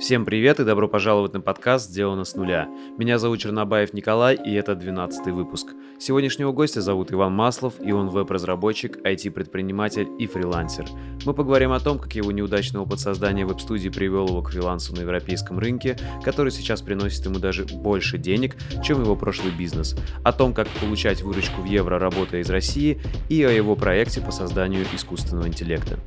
Всем привет и добро пожаловать на подкаст «Сделано с нуля». Меня зовут Чернобаев Николай, и это 12 выпуск. Сегодняшнего гостя зовут Иван Маслов, и он веб-разработчик, IT-предприниматель и фрилансер. Мы поговорим о том, как его неудачный опыт создания веб-студии привел его к фрилансу на европейском рынке, который сейчас приносит ему даже больше денег, чем его прошлый бизнес, о том, как получать выручку в евро, работая из России, и о его проекте по созданию искусственного интеллекта.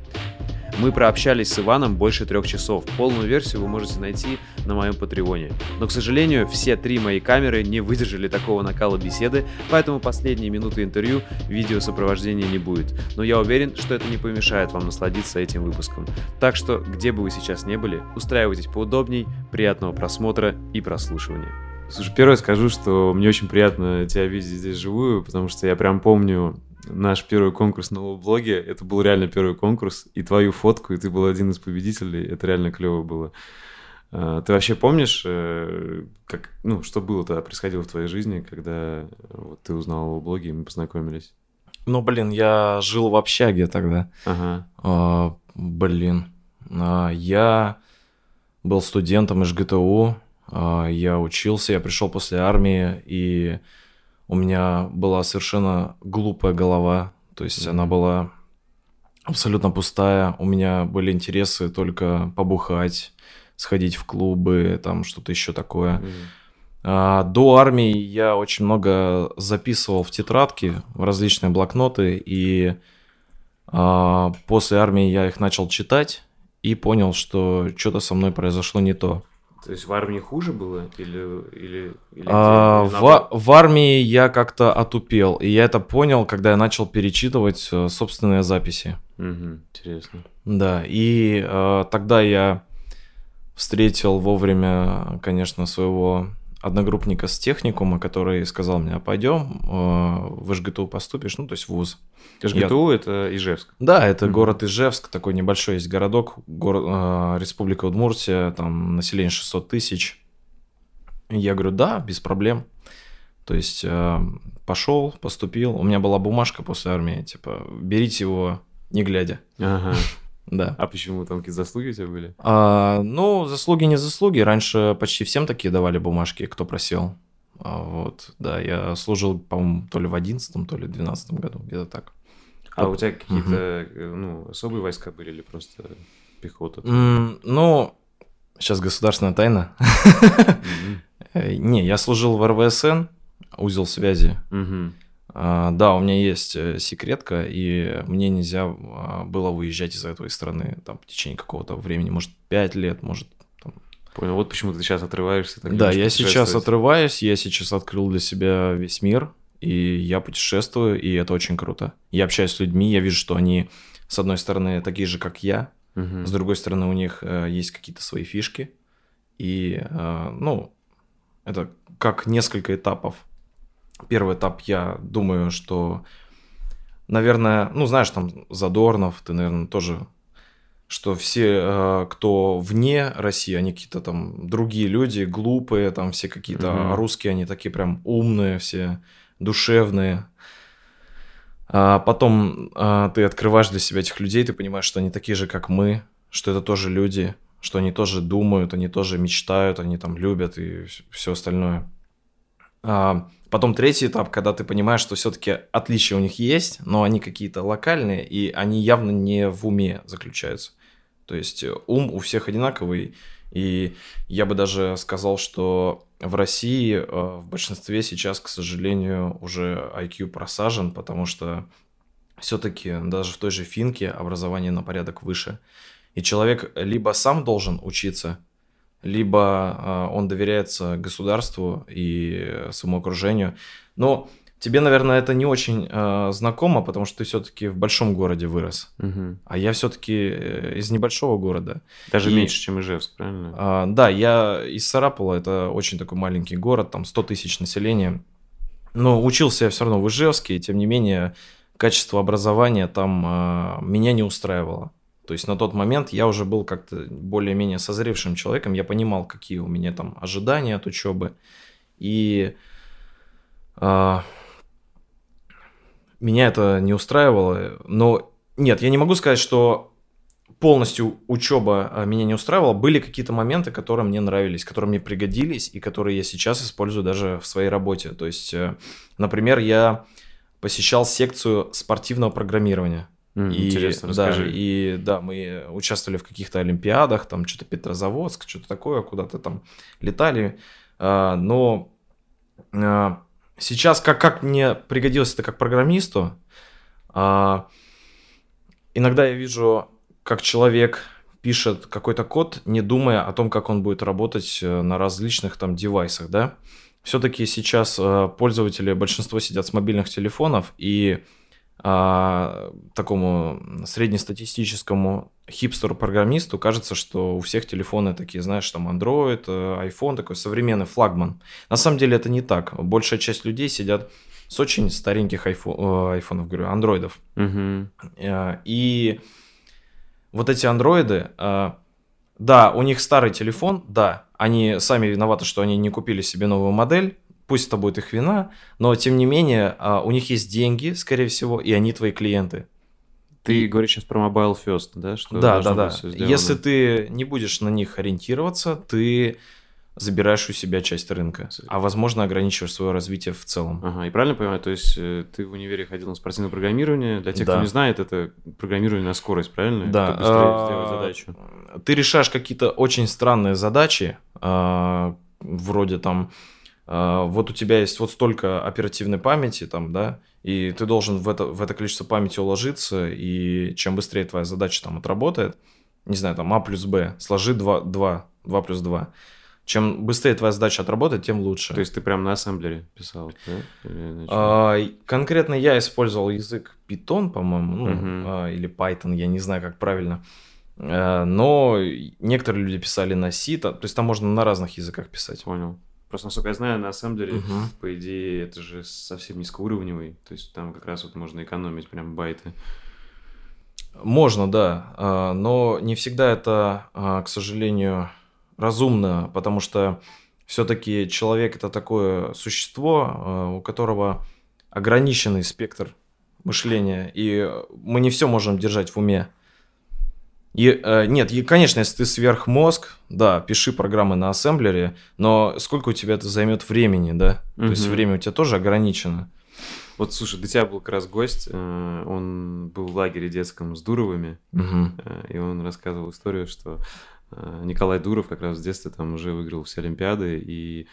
Мы прообщались с Иваном больше трех часов. Полную версию вы можете найти на моем патреоне. Но, к сожалению, все три мои камеры не выдержали такого накала беседы, поэтому последние минуты интервью видеосопровождения не будет. Но я уверен, что это не помешает вам насладиться этим выпуском. Так что, где бы вы сейчас не были, устраивайтесь поудобней, приятного просмотра и прослушивания. Слушай, первое скажу, что мне очень приятно тебя видеть здесь живую, потому что я прям помню наш первый конкурс на блоге. Это был реально первый конкурс. И твою фотку, и ты был один из победителей. Это реально клево было. А, ты вообще помнишь, э, как, ну, что было тогда, происходило в твоей жизни, когда вот, ты узнал о блоге, и мы познакомились? Ну, блин, я жил в общаге тогда. Ага. А, блин, а, я был студентом из ГТУ, а, я учился, я пришел после армии, и у меня была совершенно глупая голова, то есть mm-hmm. она была абсолютно пустая. У меня были интересы только побухать, сходить в клубы, там что-то еще такое. Mm-hmm. А, до армии я очень много записывал в тетрадки, в различные блокноты, и а, после армии я их начал читать и понял, что что-то со мной произошло не то. То есть в армии хуже было или или, или, а, или в, в армии я как-то отупел, и я это понял, когда я начал перечитывать э, собственные записи. Угу, интересно. Да, и э, тогда я встретил вовремя, конечно, своего одногруппника с техникума, который сказал мне, а пойдем, э, в ЖГТУ поступишь, ну, то есть в ВУЗ. ЖГТУ я... это Ижевск? Да, это mm-hmm. город Ижевск, такой небольшой есть городок, город, э, Республика Удмуртия, там население 600 тысяч. Я говорю, да, без проблем. То есть э, пошел, поступил, у меня была бумажка после армии, типа, берите его не глядя. Ага. Да. А почему там какие заслуги у тебя были? А, ну, заслуги не заслуги. Раньше почти всем такие давали бумажки, кто просил. А, вот, да, я служил, по-моему, то ли в одиннадцатом, то ли в двенадцатом году, где-то так. А у тебя какие-то, угу. ну, особые войска были или просто пехота? Mm, ну, сейчас государственная тайна. Не, я служил в РВСН, узел связи. А, да, у меня есть э, секретка, и мне нельзя а, было выезжать из этой страны там, в течение какого-то времени, может, 5 лет, может, там... Понял, вот почему ты сейчас отрываешься. Так да, я сейчас отрываюсь, я сейчас открыл для себя весь мир, и я путешествую, и это очень круто. Я общаюсь с людьми, я вижу, что они, с одной стороны, такие же, как я, угу. с другой стороны, у них э, есть какие-то свои фишки, и, э, ну, это как несколько этапов Первый этап, я думаю, что, наверное, ну, знаешь, там Задорнов, ты, наверное, тоже, что все, э, кто вне России, они какие-то там другие люди, глупые, там все какие-то mm-hmm. русские, они такие прям умные все, душевные. А потом а, ты открываешь для себя этих людей, ты понимаешь, что они такие же, как мы, что это тоже люди, что они тоже думают, они тоже мечтают, они там любят и все остальное. А, Потом третий этап, когда ты понимаешь, что все-таки отличия у них есть, но они какие-то локальные, и они явно не в уме заключаются. То есть э, ум у всех одинаковый, и я бы даже сказал, что в России э, в большинстве сейчас, к сожалению, уже IQ просажен, потому что все-таки даже в той же финке образование на порядок выше. И человек либо сам должен учиться, либо а, он доверяется государству и своему окружению. Но тебе, наверное, это не очень э, знакомо, потому что ты все-таки в большом городе вырос, угу. а я все-таки э, из небольшого города. Даже и, меньше, чем Ижевск, правильно? Э, да, я из Сарапула, это очень такой маленький город, там 100 тысяч населения. Но учился я все равно в Ижевске, и тем не менее качество образования там меня не устраивало. То есть на тот момент я уже был как-то более-менее созревшим человеком, я понимал, какие у меня там ожидания от учебы. И э, меня это не устраивало. Но нет, я не могу сказать, что полностью учеба а, меня не устраивала, были какие-то моменты, которые мне нравились, которые мне пригодились и которые я сейчас использую даже в своей работе. То есть, э, например, я посещал секцию спортивного программирования. Mm, и, интересно, да, расскажи. и да, мы участвовали в каких-то олимпиадах, там что-то Петрозаводск, что-то такое, куда-то там летали. А, но а, сейчас как, как мне пригодилось это как программисту, а, иногда я вижу, как человек пишет какой-то код, не думая о том, как он будет работать э, на различных там девайсах, да. Все-таки сейчас э, пользователи, большинство сидят с мобильных телефонов, и а, такому среднестатистическому хипстеру-программисту кажется, что у всех телефоны такие, знаешь, там Android, э, iPhone, такой современный флагман. На самом деле это не так. Большая часть людей сидят с очень стареньких айфон, э, айфонов, говорю, андроидов. Э, И вот эти андроиды, да, у них старый телефон, да, они сами виноваты, что они не купили себе новую модель, пусть это будет их вина, но тем не менее а, у них есть деньги, скорее всего, и они твои клиенты. Ты говоришь сейчас про Mobile First, да? Что да, да, да. Если ты не будешь на них ориентироваться, ты забираешь у себя часть рынка, а возможно ограничиваешь свое развитие в целом. Ага, и правильно понимаю, то есть э, ты в универе ходил на спортивное программирование. Для тех, Да. кто не знает, это программирование на скорость, правильно? Да. Быстрее а, задачу. Ты решаешь какие-то очень странные задачи, а, вроде там, вот у тебя есть вот столько оперативной памяти, там, да, и ты должен в это, в это количество памяти уложиться, и чем быстрее твоя задача там отработает, не знаю, там А плюс Б, сложи 2, 2, 2 плюс 2. Чем быстрее твоя задача отработает, тем лучше. То есть ты прям на ассемблере писал, да? А, конкретно я использовал язык Python, по-моему, ну, Мгм. а, или Python, я не знаю, как правильно. А, но некоторые люди писали на C, то то есть там можно на разных языках писать. Понял. Просто, насколько я знаю, на ассемблере, Мгм. по идее, это же совсем низкоуровневый. То есть там как раз вот можно экономить прям байты. Можно, да, а, но не всегда это, а, к сожалению, разумно, потому что все-таки человек это такое существо, а, у которого ограниченный спектр мышления, и мы не все можем держать в уме. И, э, нет, и, конечно, если ты сверхмозг, да, пиши программы на ассемблере, но сколько у тебя это займет времени, да? То есть время у тебя тоже ограничено. Вот, слушай, до тебя был как раз гость, э, он был в лагере детском с Дуровыми, Мгм. э, и он рассказывал историю, что э, Николай Дуров как раз в детстве там уже выиграл все Олимпиады, и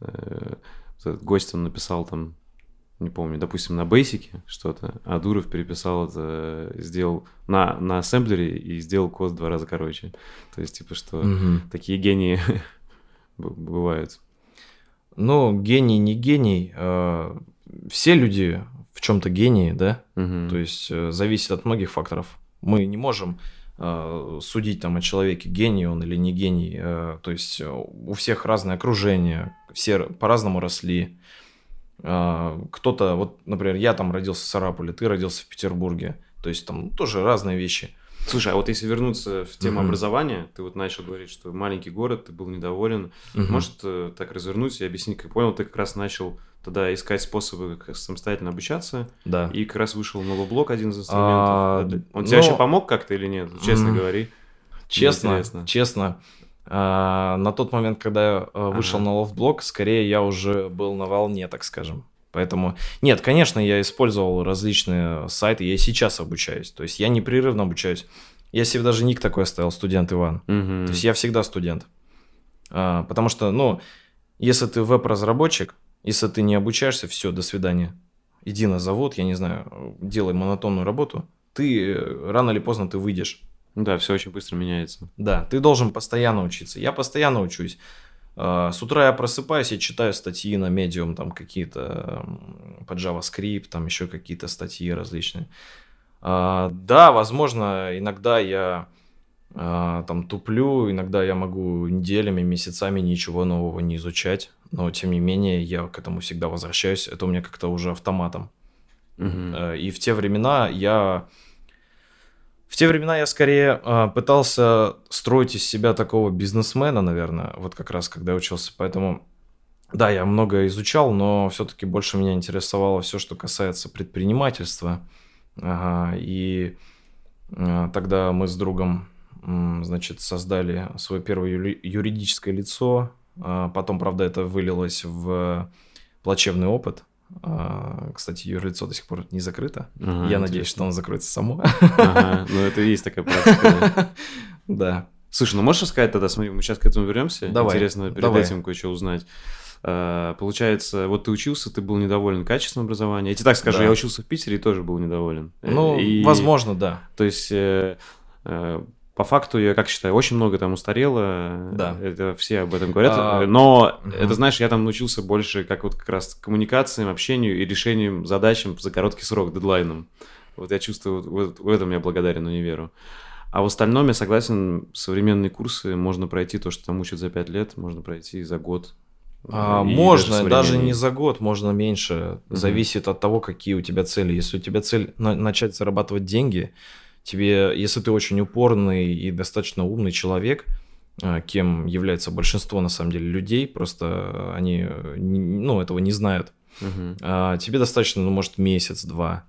э, гость он написал там, не помню, допустим, на бейсике что-то, а Дуров переписал это, сделал на, на ассемблере и сделал код в два раза короче. То есть, типа, что Мгм. такие гении бывают. Ну, гений, не гений. э, Все люди в чем-то гении, да? Мгм. То есть э, зависит от многих факторов. Мы не можем э, судить там о человеке, гений он или не гений. Э, То есть э, у всех разное окружение, все по-разному росли. Э, Кто-то, вот, например, я там родился в Сарапуле, ты родился в Петербурге. То есть там тоже разные вещи. Слушай, а вот если вернуться в тему Мгм. образования, ты вот начал говорить, что маленький город, ты был недоволен. Мгм. Может, э, так развернуть и объяснить, как понял, ты как раз начал тогда искать способы как самостоятельно обучаться, Да. и как раз вышел новый блок, один из А, инструментов. Он тебе но- вообще помог как-то или нет? Честно М. говори. Честно, честно. А, на тот момент, когда я а, вышел Ага. на Loftblog, скорее я уже был на волне, так скажем. Поэтому, нет, конечно, я использовал различные сайты, я и сейчас обучаюсь. То есть я непрерывно обучаюсь. Я себе даже ник такой оставил, студент Иван. Мгм. То есть я всегда студент. А, потому что, ну, если ты веб-разработчик, если ты не обучаешься, все, до свидания. Иди на завод, я не знаю, делай монотонную работу. Ты э, рано или поздно ты выйдешь. Ну Да, все очень быстро меняется. Да, ты должен постоянно учиться. Я постоянно учусь. А, С утра я просыпаюсь и читаю статьи на Medium, там какие-то по JavaScript, там еще какие-то статьи различные. А, Да, возможно, иногда я а, там туплю, иногда я могу неделями, месяцами ничего нового не изучать, но тем не менее я к этому всегда возвращаюсь. Это у меня как-то уже автоматом. Э, И в те времена я... В те времена я скорее э, пытался строить из себя такого бизнесмена, наверное, вот как раз когда я учился. Поэтому, да, я много изучал, но все-таки больше меня интересовало все, что касается предпринимательства. Ага, и э, тогда мы с другом значит, создали свое первое юридическое лицо. А, потом, правда, это вылилось в плачевный опыт. А, кстати, юрлицо до сих пор не закрыто. Ага, Я надеюсь, что оно закроется само. Ага, ну это и есть такая практика. Да. Слушай, ну можешь рассказать тогда, смотри, мы сейчас к этому вернемся. Давай. Интересно перед давай. этим кое-что узнать. А, получается, вот ты учился, ты был недоволен качеством образования. Я тебе так скажу, да. я учился в Питере и тоже был недоволен. Ну, и, возможно, да. То есть э, э, по факту, я как считаю, очень много там устарело. Да. Это все об этом говорят. А, но угу. это, знаешь, я там научился больше как вот как раз коммуникациям, общению и решением задачам за короткий срок, дедлайном. Вот я чувствую, вот в этом я благодарен универу. А в остальном я согласен, современные курсы можно пройти, то, что там учат за пять лет, можно пройти за год. А, можно, даже, даже не за год, можно меньше. Угу. Зависит от того, какие у тебя цели. Если у тебя цель начать зарабатывать деньги, тебе, если ты очень упорный и достаточно умный человек, э, кем является большинство, на самом деле, людей, просто они, ну, этого не знают, угу. тебе достаточно, ну, может, месяц-два.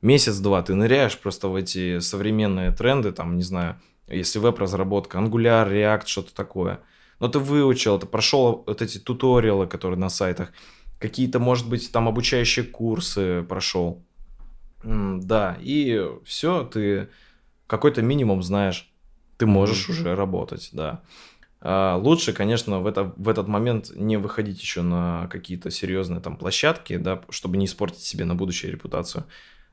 Месяц-два ты ныряешь просто в эти современные тренды, там, не знаю, если веб-разработка, Angular, React, что-то такое. Но ты выучил, ты прошел вот эти туториалы, которые на сайтах, какие-то, может быть, там обучающие курсы прошел. Да, и все, ты какой-то минимум знаешь, ты можешь mm-hmm. уже работать, да. А лучше, конечно, в, это, в этот момент не выходить еще на какие-то серьезные там площадки, да, чтобы не испортить себе на будущее репутацию.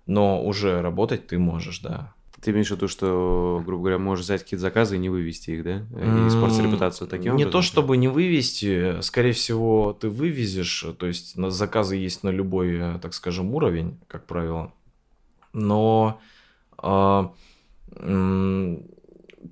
Но уже работать ты можешь, да. Ты имеешь в виду, что, грубо говоря, можешь взять какие-то заказы и не вывести их, да? И испортить репутацию таким Не то, чтобы не вывести, скорее всего, ты вывезешь, то есть заказы есть на любой, так скажем, уровень, как правило но э,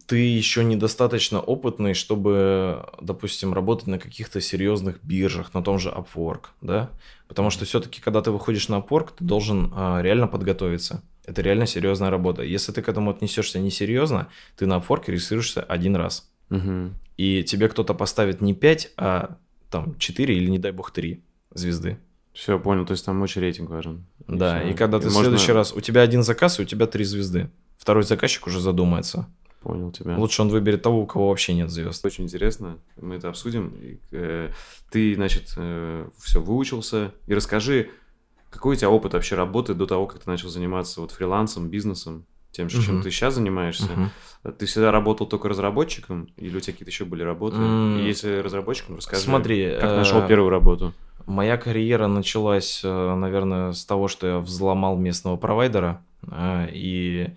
ты еще недостаточно опытный, чтобы, допустим, работать на каких-то серьезных биржах, на том же Upwork, да? Потому что все-таки, когда ты выходишь на Upwork, ты должен э, реально подготовиться. Это реально серьезная работа. Если ты к этому отнесешься несерьезно, ты на Upwork регистрируешься один раз. Угу. И тебе кто-то поставит не 5, а там 4 или, не дай бог, 3 звезды. Все, понял, то есть там очень рейтинг важен. Да, и, и когда ты и в следующий раз, у тебя один заказ, и у тебя три звезды. Второй заказчик уже задумается. Понял тебя. Лучше он выберет того, у кого вообще нет звезд. Очень интересно, мы это обсудим. Э, ты, значит, э, все выучился, и расскажи, какой у тебя опыт вообще работы до того, как ты начал заниматься вот фрилансом, бизнесом, тем же, чем uh-huh. ты сейчас занимаешься? Uh-huh. Ты всегда работал только разработчиком, или у тебя какие-то еще были работы? Mm. И если разработчиком, расскажи, Смотри, как нашел э, первую работу? Моя карьера началась, э, наверное, с того, что я взломал местного провайдера, э, и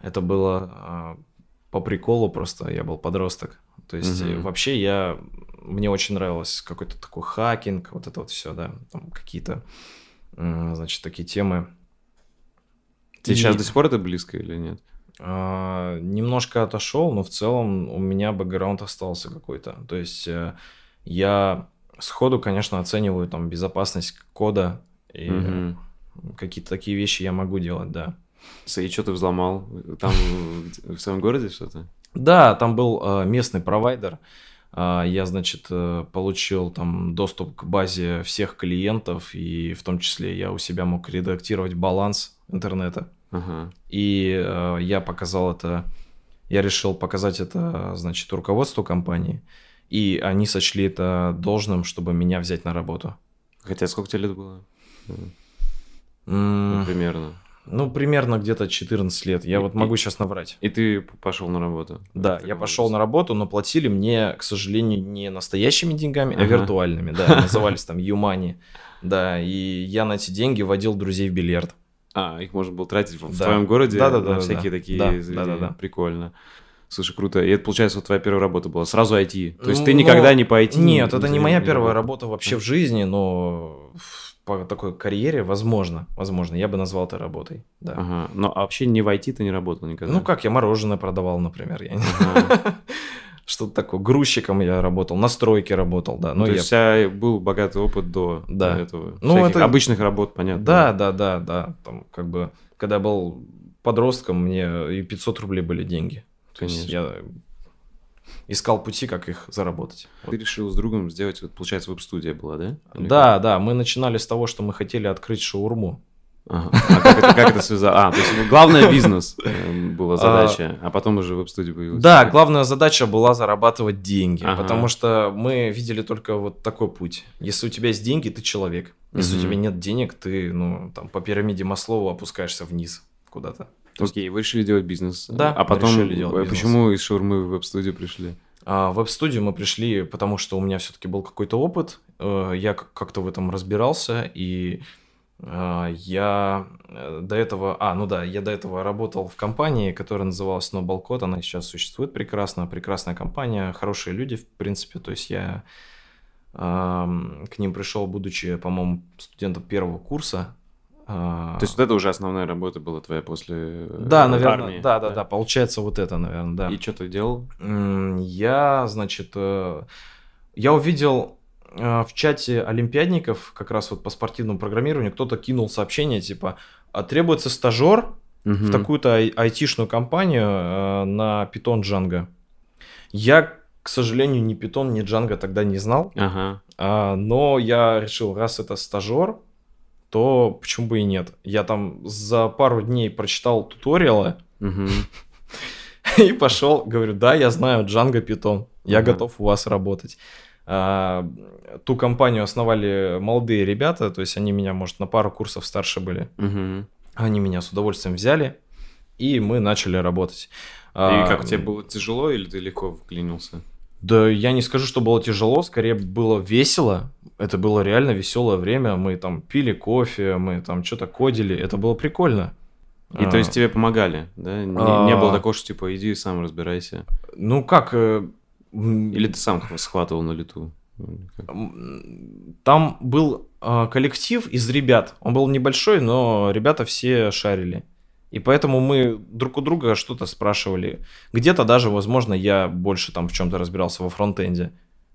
это было э, по приколу просто, я был подросток. То есть угу. вообще я, мне очень нравилось какой-то такой хакинг, вот это вот все, да, там какие-то, значит, такие темы. Тебе и... сейчас до сих пор это близко или нет? А, немножко отошел, но в целом у меня бэкграунд остался какой-то. То есть я сходу, конечно, оцениваю там безопасность кода и угу. какие-то такие вещи я могу делать, да. И что ты взломал? Там в своем городе что-то? Да, там был э, местный провайдер. Э, я, значит, э, получил там доступ к базе всех клиентов, и в том числе я у себя мог редактировать баланс интернета. Ага. И я показал это, я решил показать это, значит, руководству компании и они сочли это должным, чтобы меня взять на работу. Хотя сколько тебе лет было? Ну, примерно. Ну, примерно где-то 14 лет. Я и, вот могу и, сейчас наврать. И ты пошел на работу? Да, я пошел на работу, но платили мне, к сожалению, не настоящими деньгами, а ага. а виртуальными. Да, назывались там Юмани. Да, и я на эти деньги водил друзей в бильярд. А, их можно было тратить в да. твоем городе да, да, да, на всякие да, такие да, да, да, да. Прикольно. Слушай, круто. И это, получается, вот твоя первая работа была. Сразу IT. То есть ты никогда но... не по IT? Нет, это не моя не первая работа вообще в жизни, но по такой карьере, возможно, возможно, я бы назвал это работой, да. Ага, но вообще не в IT ты не работал никогда? Ну как, я мороженое продавал, например, я ага. Что-то такое, грузчиком я работал, на стройке работал, да. Но То я... есть у тебя был богатый опыт до, да. этого? Ну, это... обычных работ, понятно. Да, да, да, да. Там как бы, когда я был подростком, мне и 500 рублей были деньги. Конечно. я искал пути, как их заработать. Ты решил с другом сделать, вот, получается, веб-студия была, да? Или да, как? да. Мы начинали с того, что мы хотели открыть шаурму. Ага. А как это, как это связано? А, то есть главное бизнес э, была задача, а, а потом уже веб-студия появилась. Да, главная задача была зарабатывать деньги, ага. потому что мы видели только вот такой путь. Если у тебя есть деньги, ты человек. Если угу. у тебя нет денег, ты, ну, там, по пирамиде Маслова опускаешься вниз куда-то. Окей, вы решили делать бизнес. Да, а потом решили делать почему из шаурмы в веб-студию пришли? А в веб-студию мы пришли, потому что у меня все-таки был какой-то опыт, э, я как-то в этом разбирался, и а, я э, до этого, а, ну да, я до этого работал в компании, которая называлась Snowball Code, она сейчас существует прекрасно, прекрасная компания, хорошие люди, в принципе, то есть я э, к ним пришел, будучи, по-моему, студентом первого курса. Э, то есть вот это уже основная работа была твоя после э, Да, наверное, армии, да, да, да, да, получается вот это, наверное, да. И что ты делал? Я, значит, я увидел Э, в чате олимпиадников, как раз вот по спортивному программированию, кто-то кинул сообщение типа «А «Требуется стажер угу. в такую-то айтишную компанию э, на Python Django». Я, к сожалению, ни Python, ни Django тогда не знал, ага. а, но я решил, раз это стажер, то почему бы и нет. Я там за пару дней прочитал туториалы и пошел, говорю, да, я знаю Django Python, я готов у вас работать. А, ту компанию основали молодые ребята, то есть они меня, может, на пару курсов старше были. Они меня с удовольствием взяли, и мы начали работать. И а, как, тебе было тяжело или ты легко вклинился? Да я не скажу, что было тяжело, скорее было весело. Это было реально веселое время. Мы там пили кофе, мы там что-то кодили. Это было прикольно. И а, то есть тебе помогали, да? Не, а, не было такого, что типа иди сам разбирайся. Ну как, э, или ты сам схватывал на лету? Там был э, коллектив из ребят. Он был небольшой, но ребята все шарили. И поэтому мы друг у друга что-то спрашивали. Где-то даже, возможно, я больше там в чем-то разбирался во фронтенде.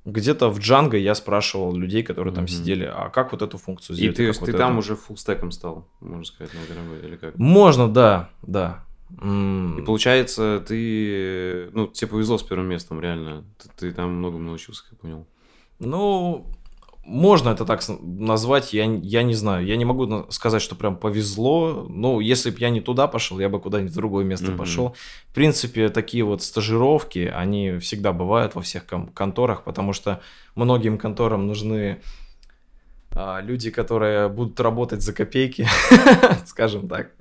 Где-то в Django я спрашивал людей, которые там mm-hmm. сидели, а как вот эту функцию сделать? И ты, вот ты там уже фуллстеком стал, можно сказать, на или как? Можно, да, да. И получается, ты, ну, тебе повезло с первым местом, реально. Ты, ты там многому научился, как я понял. Ну, можно это так назвать, я, я не знаю. Я не могу сказать, что прям повезло. Ну, если бы я не туда пошел, я бы куда-нибудь в другое место mm-hmm. пошел. В принципе, такие вот стажировки, они всегда бывают во всех конторах, потому что многим конторам нужны люди, которые будут работать за копейки, скажем так.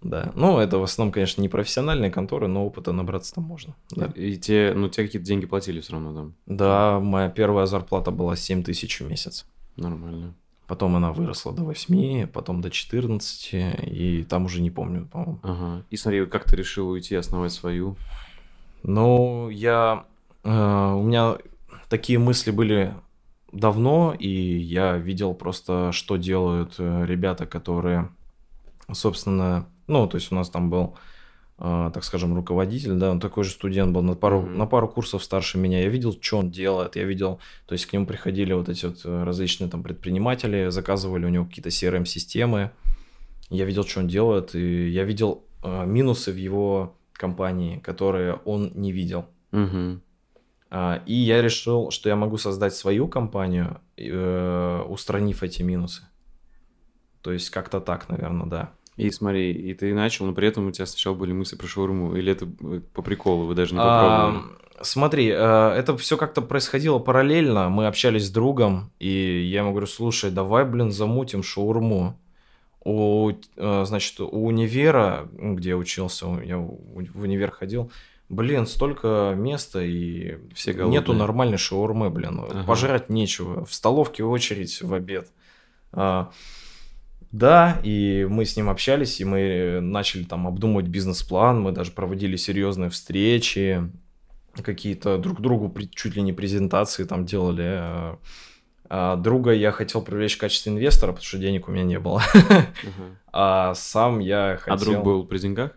Да. Ну, это в основном, конечно, не профессиональные конторы, но опыта набраться там можно. Да. И те, ну, те какие-то деньги платили все равно там? Да, моя первая зарплата была 7 тысяч в месяц. Нормально. Потом она выросла до 8, потом до 14, и там уже не помню, по-моему. Ага. И смотри, как ты решил уйти, основать свою? Ну, я... Э, у меня такие мысли были давно, и я видел просто, что делают э, ребята, которые, собственно, ну, то есть у нас там был, э, так скажем, руководитель, да, он такой же студент был на пару, mm-hmm. на пару курсов старше меня. Я видел, что он делает, я видел, то есть к нему приходили вот эти вот э, различные там предприниматели, заказывали у него какие-то CRM-системы. Я видел, что он делает, и я видел минусы в его компании, которые он не видел. Mm-hmm. А, и я решил, что я могу создать свою компанию, э, устранив эти минусы. То есть как-то так, наверное, да. И смотри, и ты начал, но при этом у тебя сначала были мысли про шаурму, или это э, по приколу, вы даже не попробовали? А, смотри, э, это все как-то происходило параллельно, мы общались с другом, и я ему говорю, слушай, давай, блин, замутим шаурму. У, значит, у универа, где я учился, я в универ ходил, блин, столько места и все нету нормальной шаурмы, блин, ага. пожрать нечего, в столовке очередь в обед. А, да, и мы с ним общались, и мы начали там обдумывать бизнес-план, мы даже проводили серьезные встречи, какие-то друг другу чуть ли не презентации там делали. А, а друга я хотел привлечь в качестве инвестора, потому что денег у меня не было. А сам я хотел... А друг был при деньгах?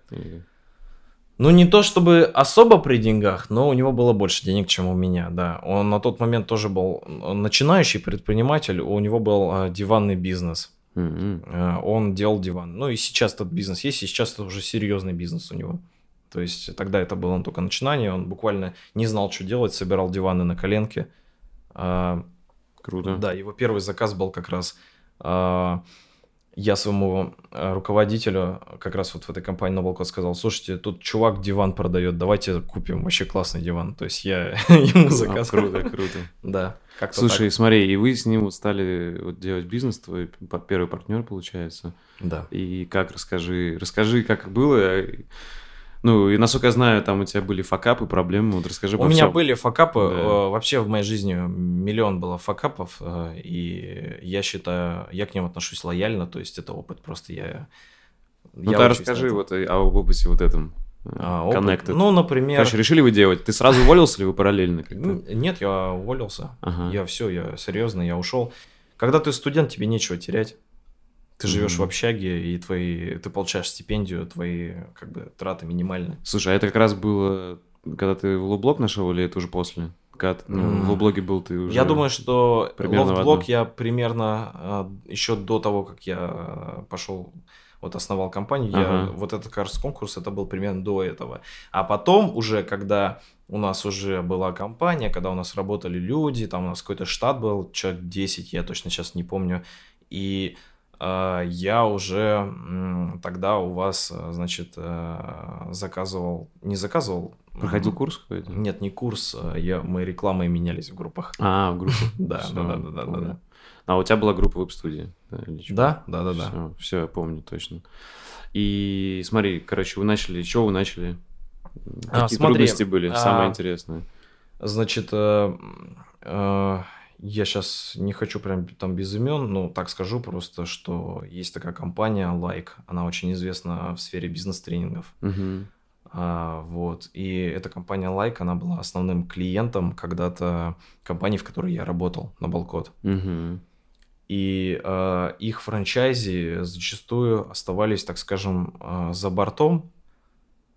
Ну, не то чтобы особо при деньгах, но у него было больше денег, чем у меня, да. Он на тот момент тоже был начинающий предприниматель, у него был э, диванный бизнес. Mm-hmm. Он делал диван. Ну и сейчас этот бизнес есть, и сейчас это уже серьезный бизнес у него. То есть тогда это было только начинание, он буквально не знал, что делать, собирал диваны на коленке. Круто. Да, его первый заказ был как раз я своему э, руководителю как раз вот в этой компании Noble сказал, слушайте, тут чувак диван продает, давайте купим вообще классный диван. То есть я ему заказал. Круто, круто. Да. Слушай, смотри, и вы с ним вот стали вот делать бизнес, твой первый партнер получается. Да. И как, расскажи, расскажи, как было, ну, и насколько я знаю, там у тебя были факапы, проблемы, вот расскажи У меня всем. были факапы, да. Э, вообще в моей жизни миллион было факапов, э, и я считаю, я к ним отношусь лояльно, то есть это опыт, просто я... Ну, я ты расскажи вот об опыте вот этом. Э, а, Connected. Ну, например... Короче, решили вы делать? Ты сразу уволился или вы параллельно? Нет, я уволился. Ага. Я все, я серьезно, я ушел. Когда ты студент, тебе нечего терять. Ты живешь mm-hmm. в общаге, и твои, ты получаешь стипендию, твои как бы траты минимальные. Слушай, а это как раз было, когда ты в Лоблок нашел, или это уже после? Когда ты, ну, mm-hmm. в Лоблоге был ты уже... Я думаю, что Лоблок я примерно а, еще до того, как я пошел вот основал компанию, ага. я вот этот как раз конкурс, это был примерно до этого. А потом уже, когда у нас уже была компания, когда у нас работали люди, там у нас какой-то штат был, человек 10, я точно сейчас не помню, и а, я уже тогда у вас, э, значит, э, заказывал, не заказывал. Проходил курс какой-то? Нет, не курс, а я, мы рекламой менялись в группах. А, в группах. Да, да, да, да, да. А у тебя была группа веб-студии? Да, да, да, да. Все, я помню точно. И смотри, короче, вы начали, чего вы начали? А, Какие трудности были? Самое интересное. Значит, я сейчас не хочу прям там без имен, но так скажу просто, что есть такая компания Like, она очень известна в сфере бизнес-тренингов. Угу. А, вот. И эта компания Like, она была основным клиентом когда-то компании, в которой я работал, на Балкот. Угу. И а, их франчайзи зачастую оставались, так скажем, а, за бортом,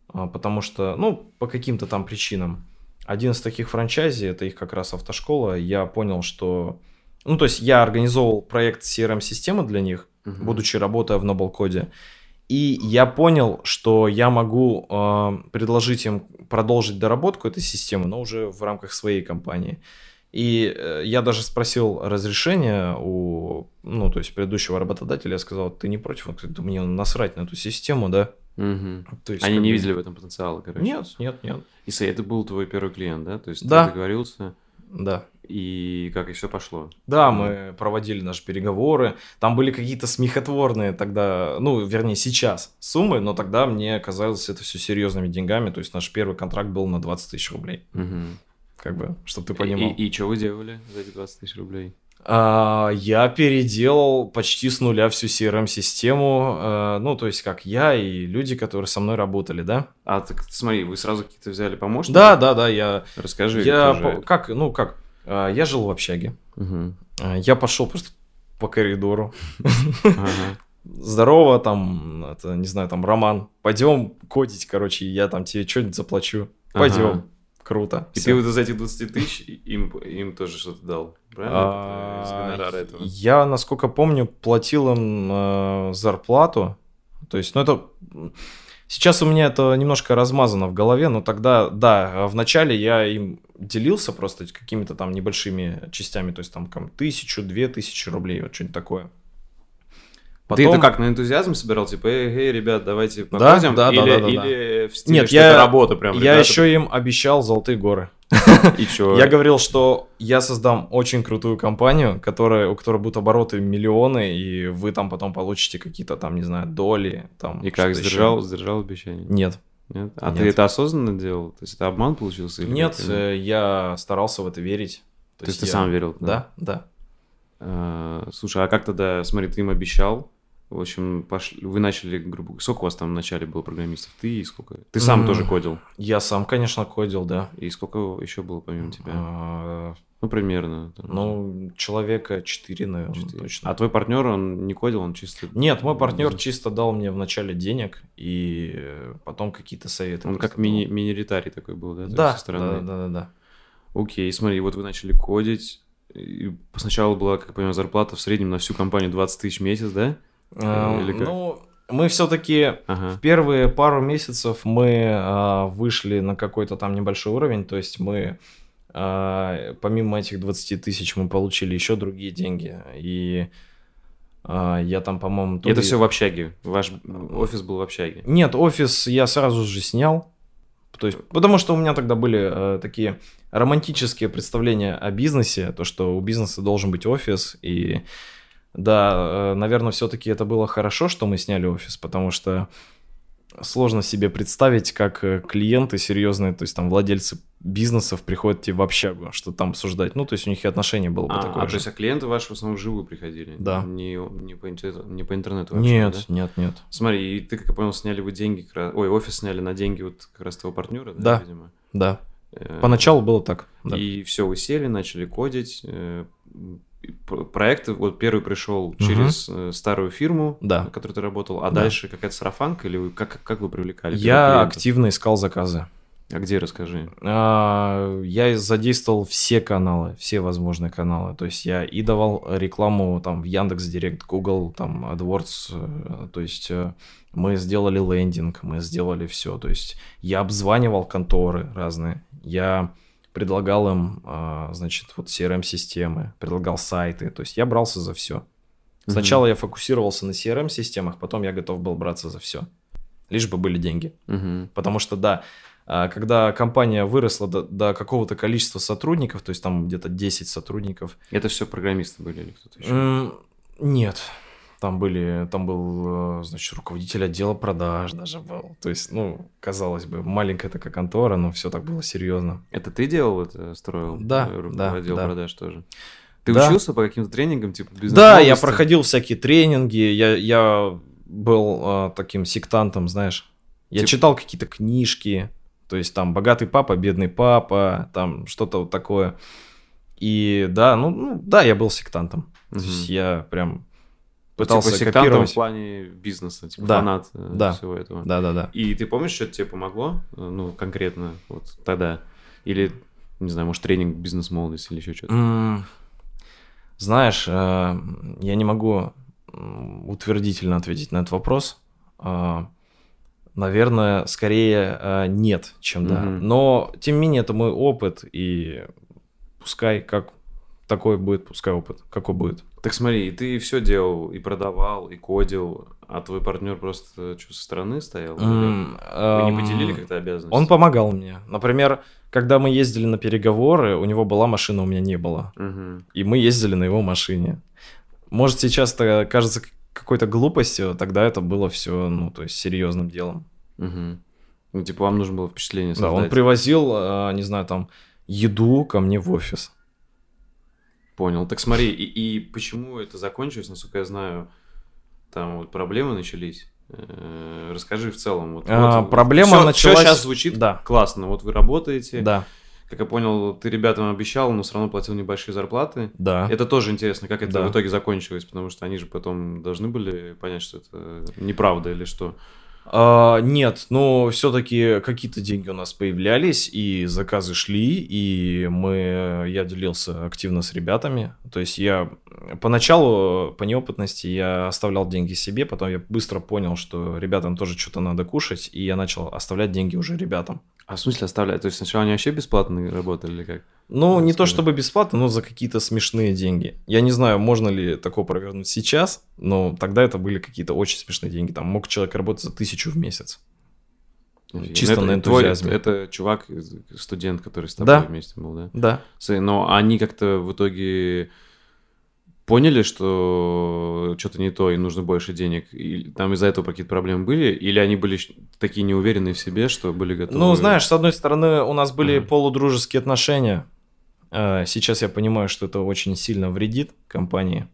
а, потому что, ну, по каким-то там причинам. Один из таких франчайзи, это их как раз автошкола, я понял, что... Ну, то есть я организовал проект CRM-системы для них, uh-huh. будучи работая в Noble И я понял, что я могу э, предложить им продолжить доработку этой системы, но уже в рамках своей компании. И э, я даже спросил разрешения у, ну, то есть предыдущего работодателя, я сказал, ты не против? Он говорит, да мне насрать на эту систему, да. Угу. То есть, Они не бы... видели в этом потенциала, короче. Нет, нет, нет. И это был твой первый клиент, да? То есть да. ты договорился. Да. И как и все пошло. Да, мы проводили наши переговоры. Там были какие-то смехотворные тогда, ну, вернее, сейчас суммы, но тогда мне казалось это все серьезными деньгами. То есть наш первый контракт был на 20 тысяч рублей. Угу. Как бы, чтобы ты понимал. И, и, и что вы делали за эти 20 тысяч рублей? А, я переделал почти с нуля всю CRM-систему. А, ну, то есть, как я и люди, которые со мной работали, да? А, так смотри, вы сразу какие-то взяли помощники? Да, да, да, я... Расскажи. Я, по... как, ну, как, а, я жил в общаге. Угу. Я пошел просто по коридору. Здорово, там, это, не знаю, там, Роман, пойдем кодить, короче, я там тебе что-нибудь заплачу. Пойдем. Круто. И все. ты вот из этих 20 тысяч им, им тоже что-то дал, правильно? А, я, насколько помню, платил им э, зарплату. То есть, ну это... Сейчас у меня это немножко размазано в голове, но тогда, да, вначале я им делился просто какими-то там небольшими частями, то есть там тысячу, две тысячи рублей, вот что-нибудь такое. Потом... Ты это как, на энтузиазм собирал? Типа, эй, эй, ребят, давайте походим? Да, да, или, да, да, или да. в стиле, Нет, я, это работа прям, Я ребята... еще им обещал золотые горы. И что? Я говорил, что я создам очень крутую компанию, которая, у которой будут обороты миллионы, и вы там потом получите какие-то там, не знаю, доли. Там, и как, сдержал, сдержал обещание? Нет. Нет? А Нет. ты это осознанно делал? То есть это обман получился? Или Нет, э, я старался в это верить. То, То есть ты я... сам верил? Да, да. да. А, слушай, а как тогда, смотри, ты им обещал, в общем, пошли, вы начали, грубо сколько у вас там в начале было программистов? Ты и сколько? Ты сам mm, тоже кодил? Я сам, конечно, кодил, да. И сколько еще было помимо тебя? А, ну, примерно. Там, ну, человека 4, наверное, 4. точно. А твой партнер, он не кодил, он чисто... Нет, мой партнер mm. чисто дал мне вначале денег, и потом какие-то советы. Он как мини, мини-ретарий такой был, да? Да, да, да, да, да. Окей, смотри, вот вы начали кодить, и сначала была, как я понимаю, зарплата в среднем на всю компанию 20 тысяч в месяц, да? Э, Или как? Ну, мы все-таки ага. в первые пару месяцев мы а, вышли на какой-то там небольшой уровень, то есть мы а, помимо этих 20 тысяч мы получили еще другие деньги. И А, я там, по-моему... Это ли... все в общаге? Ваш офис был в общаге? Нет, офис я сразу же снял. То есть, потому что у меня тогда были э, такие романтические представления о бизнесе, то, что у бизнеса должен быть офис, и да, э, наверное, все-таки это было хорошо, что мы сняли офис, потому что сложно себе представить, как э, клиенты серьезные, то есть там владельцы бизнесов приходят тебе в общагу, что там обсуждать. Ну, то есть у них и отношение было бы а, такое а, же. то есть а клиенты ваши в основном живую приходили? Да. Не, не, по, не по интернету вообще, Нет, да? нет, нет. Смотри, и ты, как я понял, сняли вы деньги, как раз... ой, офис сняли на деньги вот как раз твоего партнера, да, да, видимо? Да, э, Поначалу было так. Да. И все, вы сели, начали кодить, проект вот первый пришел через угу. старую фирму, да. на которой ты работал, а да. дальше какая-то сарафанка или вы, как, как вы привлекали? Я активно искал заказы. А где, расскажи? А, я задействовал все каналы, все возможные каналы. То есть я и давал рекламу там в Яндекс Директ, Google, там AdWords. Э, то есть э, мы сделали лендинг, мы сделали все. То есть я обзванивал конторы разные. Я предлагал им, а, значит, вот CRM-системы, предлагал сайты, то есть я брался за все. Сначала угу. я фокусировался на CRM-системах, потом я готов был браться за все, лишь бы были деньги. Угу. Потому что, да, а, когда компания выросла до, до какого-то количества сотрудников, то есть там где-то 10 сотрудников. Это все программисты были или кто-то еще? Нет, там были, там был, э, значит, руководитель отдела продаж даже был. То есть, ну, казалось бы, маленькая такая контора, но все так было серьезно. Это ты делал это, строил? Да, э, да, отдел да. продаж тоже. Ты да. учился по каким-то тренингам, типа бизнес Да, я проходил всякие тренинги, я, я был э, таким сектантом, знаешь. Я типа... читал какие-то книжки, то есть там «Богатый папа», «Бедный папа», там что-то вот такое. И да, ну, ну да, я был сектантом. Угу. То есть я прям пытался типа копировать. в плане бизнеса, типа да. фанат э, да. всего этого. Да, да, да. И ты помнишь, что это тебе помогло, э, ну, конкретно вот тогда? Или, не знаю, может, тренинг бизнес-молодости или еще что-то? Mm, знаешь, э, я не могу утвердительно ответить на этот вопрос. Наверное, скорее нет, чем да. Mm-hmm. Но, тем не менее, это мой опыт, и пускай как такой будет, пускай опыт, какой будет. Так смотри, ты все делал, и продавал, и кодил, а твой партнер просто что, со стороны стоял? Mm, Вы не поделили как-то обязанности? Он помогал мне. Например, когда мы ездили на переговоры, у него была машина, у меня не было. Угу. И мы ездили на его машине. Может, сейчас это кажется какой-то глупостью, тогда это было все, ну, то есть серьезным делом. Угу. Ну, типа, вам нужно было впечатление создать. Да, он привозил, а, не знаю, там, еду ко мне в офис. Понял. Так смотри, и, и почему это закончилось, насколько я знаю, там вот проблемы начались. Э, расскажи в целом. Вот, а, вот, проблема все, началась... Все сейчас звучит да. классно. Вот вы работаете. Да. Как я понял, ты ребятам обещал, но все равно платил небольшие зарплаты. Да. Это тоже интересно, как это да. в итоге закончилось, потому что они же потом должны были понять, что это неправда или что. А, нет, но все-таки какие-то деньги у нас появлялись, и заказы шли, и мы, я делился активно с ребятами. То есть я поначалу по неопытности я оставлял деньги себе, потом я быстро понял, что ребятам тоже что-то надо кушать, и я начал оставлять деньги уже ребятам. А в смысле оставлять? То есть сначала они вообще бесплатно работали или как? Ну, не то чтобы бесплатно, но за какие-то смешные деньги. Я не знаю, можно ли такое провернуть сейчас, но тогда это были какие-то очень смешные деньги. Там мог человек работать за тысячу в месяц. Чисто это, на энтузиазме. Твой, это чувак, студент, который с тобой да. вместе был, да? Да. Но они как-то в итоге поняли, что что-то не то и нужно больше денег, и там из-за этого какие-то проблемы были, или они были такие неуверенные в себе, что были готовы? Ну, знаешь, с одной стороны, у нас были uh-huh. полудружеские отношения. А, сейчас я понимаю, что это очень сильно вредит компании.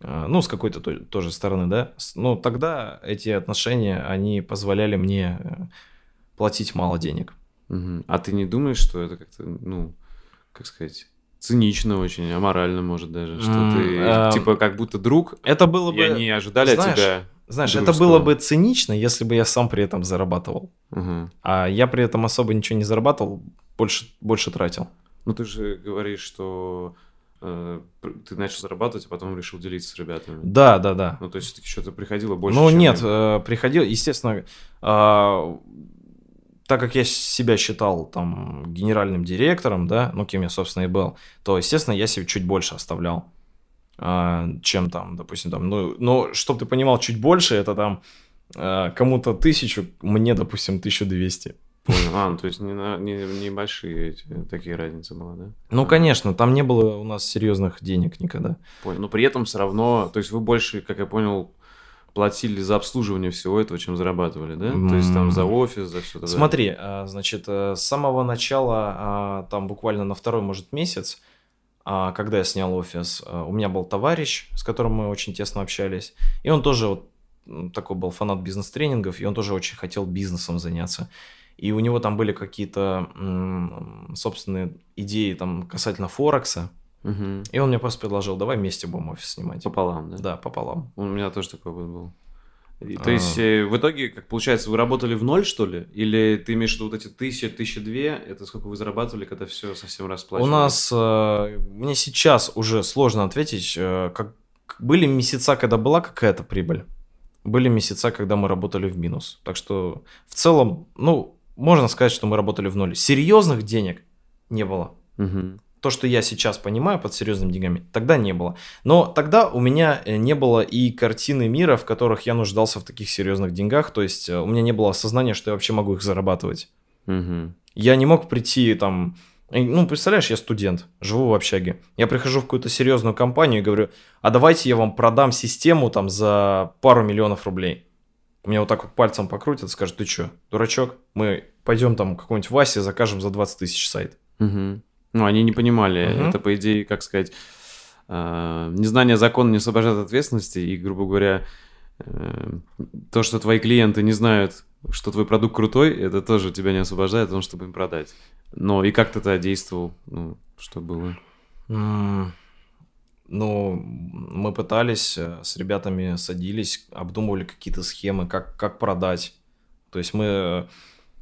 А, ну, с какой-то тоже стороны, да. Но тогда эти отношения, они позволяли мне э, платить мало денег. Uh-huh. А ты не думаешь, что это как-то, ну, как сказать цинично очень, аморально, может, даже, что mm, ты, э, типа, как будто друг, это было бы... и они ожидали знаешь, от тебя Знаешь, дружеского. это было бы цинично, если бы я сам при этом зарабатывал. Uh-huh. А я при этом особо ничего не зарабатывал, больше, больше тратил. Ну, ты же говоришь, что э, ты начал зарабатывать, а потом решил делиться с ребятами. Да, да, да. Ну, то есть, что-то приходило больше, Ну, нет, э, приходило, естественно... Э, так как я себя считал там генеральным директором, да, ну, кем я, собственно, и был, то, естественно, я себе чуть больше оставлял. а, чем там, допустим, там, ну, но чтобы ты понимал чуть больше, это там а, кому-то тысячу, мне, допустим, 1200. Понял. А, ну, то есть не, на, не, небольшие эти, такие разницы была, да? Ну, конечно, там не было у нас серьезных денег никогда. Понял. Но при этом все равно, то есть вы больше, как я понял, платили за обслуживание всего этого, чем зарабатывали, да? То есть там за офис, за все это. Смотри, а, значит, э, с самого начала, а, там буквально на второй, может, месяц, когда я снял офис, у меня был товарищ, с которым мы очень тесно общались, и он тоже вот такой был фанат бизнес-тренингов, и он тоже очень хотел бизнесом заняться. И у него там были какие-то собственные идеи там касательно Форекса, Угу. И он мне просто предложил, давай вместе будем офис снимать. Пополам, да? Да, пополам. У меня тоже такой был. И, то есть, э, в итоге, как получается, вы работали в ноль, что ли? Или ты имеешь в виду вот эти тысячи, тысячи две? Это сколько вы зарабатывали, когда все совсем расплачивалось? У нас, э, мне сейчас уже сложно ответить, э, как были месяца, когда была какая-то прибыль, были месяца, когда мы работали в минус. Так что, в целом, ну, можно сказать, что мы работали в ноль. Серьезных денег не было. Угу то, что я сейчас понимаю под серьезными деньгами, тогда не было. Но тогда у меня э, не было и картины мира, в которых я нуждался в таких серьезных деньгах. То есть э, у меня не было осознания, что я вообще могу их зарабатывать. Угу. Я не мог прийти там... Ну, представляешь, я студент, живу в общаге. Я прихожу в какую-то серьезную компанию и говорю, а давайте я вам продам систему там за пару миллионов рублей. Меня вот так вот пальцем покрутят, скажут, ты что, дурачок? Мы пойдем там какой-нибудь Васе закажем за 20 тысяч сайт. Угу. Ну, они не понимали. Угу. Это, по идее, как сказать, э, незнание закона не освобождает от ответственности. И, грубо говоря, э, то, что твои клиенты не знают, что твой продукт крутой, это тоже тебя не освобождает от того, чтобы им продать. Но и как ты это действовал? Ну, что было? Mm. Ну, мы пытались, э, с ребятами садились, обдумывали какие-то схемы, как, как продать. То есть мы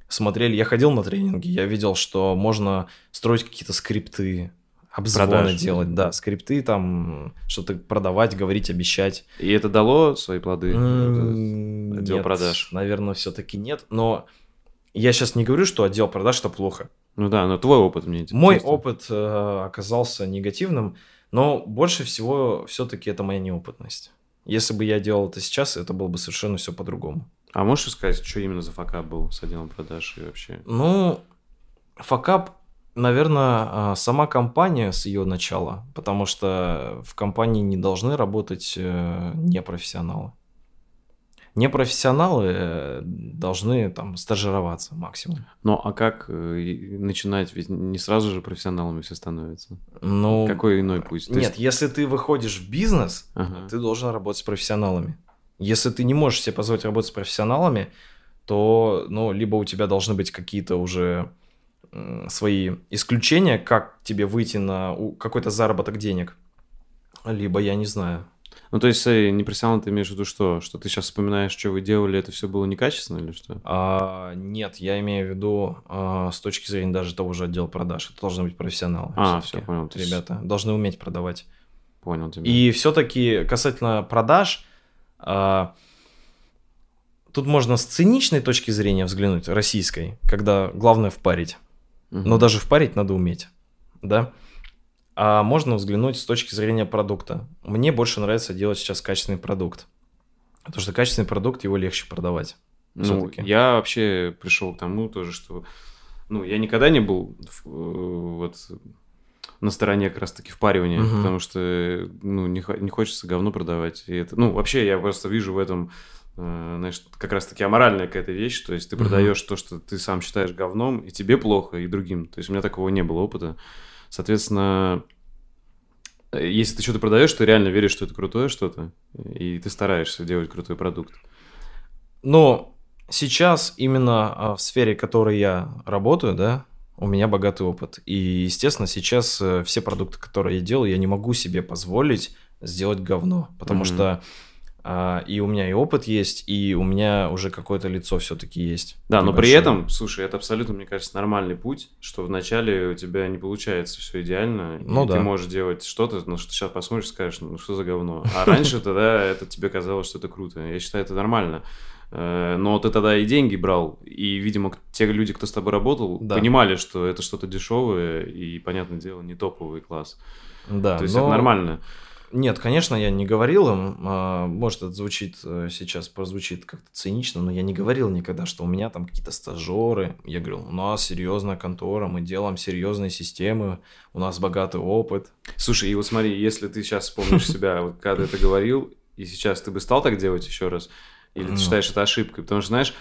смотрели, я ходил на тренинги, я видел, что можно строить какие-то скрипты, обзвоны Продаж. делать, да, скрипты там, что-то продавать, говорить, обещать. И это дало свои плоды? Mm, отдел нет, продаж? наверное, все-таки нет, но я сейчас не говорю, что отдел продаж это плохо. Ну да, но твой опыт мне интересен. Мой опыт э, оказался негативным, но больше всего все-таки это моя неопытность. Если бы я делал это сейчас, это было бы совершенно все по-другому. А можешь сказать, что именно за факап был с отделом продаж и вообще? Ну, факап, наверное, а, сама компания с ее начала, потому что в компании не должны работать э, непрофессионалы. Непрофессионалы э, должны там стажироваться максимум. Ну, а как э, начинать? Ведь не сразу же профессионалами все становятся. Ну, какой иной путь? Нет, есть... если ты выходишь в бизнес, ага. ты должен работать с профессионалами. Если ты не можешь себе позволить работать с профессионалами, то, ну, либо у тебя должны быть какие-то уже свои исключения, как тебе выйти на какой-то заработок денег, либо я не знаю. Ну, то есть, э, непрофессионал ты имеешь в виду что? Что ты сейчас вспоминаешь, что вы делали, это все было некачественно или что? А, нет, я имею в виду а, с точки зрения даже того же отдела продаж. Это должны быть профессионалы. А, все, понял. Ребята есть... должны уметь продавать. Понял тебя. И все-таки касательно продаж, тут можно с циничной точки зрения взглянуть, российской, когда главное впарить. Угу. Но даже впарить надо уметь, да? А можно взглянуть с точки зрения продукта. Мне больше нравится делать сейчас качественный продукт. Потому что качественный продукт, его легче продавать. Ну, я вообще пришел к тому тоже, что ну, я никогда не был э, вот на стороне как раз-таки впаривания, угу. потому что, ну, не, не хочется говно продавать. И это, ну, вообще я просто вижу в этом, э, знаешь, как раз-таки аморальная какая-то вещь, то есть ты угу. продаешь то, что ты сам считаешь говном, и тебе плохо, и другим. То есть у меня такого не было опыта. Соответственно, если ты что-то продаешь, ты реально веришь, что это крутое что-то, и ты стараешься делать крутой продукт. Но сейчас именно а, в сфере, в которой я работаю, да, у меня богатый опыт. И, естественно, сейчас э, все продукты, которые я делаю, я не могу себе позволить сделать говно, потому mm-hmm. что а, и у меня и опыт есть, и у меня уже какое-то лицо все-таки есть. Да, но при этом, слушай, это абсолютно, мне кажется, нормальный путь, что вначале у тебя не получается все идеально, ну, и да. ты можешь делать что-то, но что сейчас посмотришь, скажешь, ну что за говно. А раньше тогда это тебе казалось, что это круто. Я считаю, это нормально. Э, но ты тогда и деньги брал, и, видимо, те люди, кто с тобой работал, да. понимали, что это что-то дешевое и, понятное дело, не топовый класс. Да, То есть но... это нормально. Нет, конечно, я не говорил им. А, может, это звучит э, сейчас, прозвучит как-то цинично, но я не говорил никогда, что у меня там какие-то стажеры. Я говорил, у нас серьезная контора, мы делаем серьезные системы, у нас богатый опыт. Слушай, и вот смотри, если ты сейчас вспомнишь себя, когда ты это говорил, и сейчас ты бы стал так делать еще раз, или ты считаешь это ошибкой? Потому что, знаешь,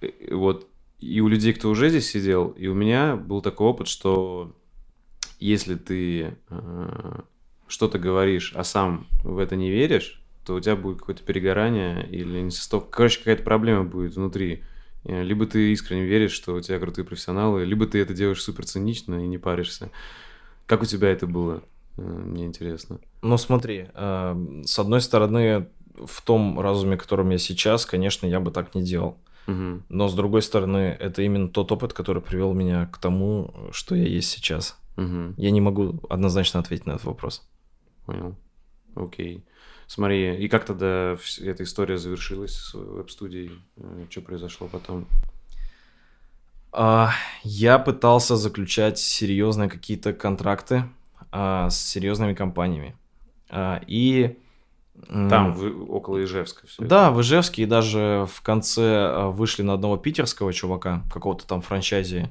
э, вот и у людей, кто уже здесь сидел, и у меня был такой опыт, что если ты э, что-то говоришь, а сам в это не веришь, то у тебя будет какое-то перегорание или несосток. Короче, какая-то проблема будет внутри. Э, либо ты искренне веришь, что у тебя крутые профессионалы, либо ты это делаешь супер цинично и не паришься. Как у тебя это было? Э, мне интересно. Ну смотри, э, с одной стороны, в том разуме, котором я сейчас, конечно, я бы так не делал. Угу. Но с другой стороны, это именно тот опыт, который привел меня к тому, что я есть сейчас. Угу. Я не могу однозначно ответить на этот вопрос. Понял. Окей. Смотри, и как тогда эта история завершилась с веб-студией? Э, что произошло потом? А, я пытался заключать серьезные какие-то контракты а, с серьезными компаниями. А, и там, в, около Ижевска. Все да, это. в Ижевске и даже в конце вышли на одного питерского чувака, какого-то там франчайзи,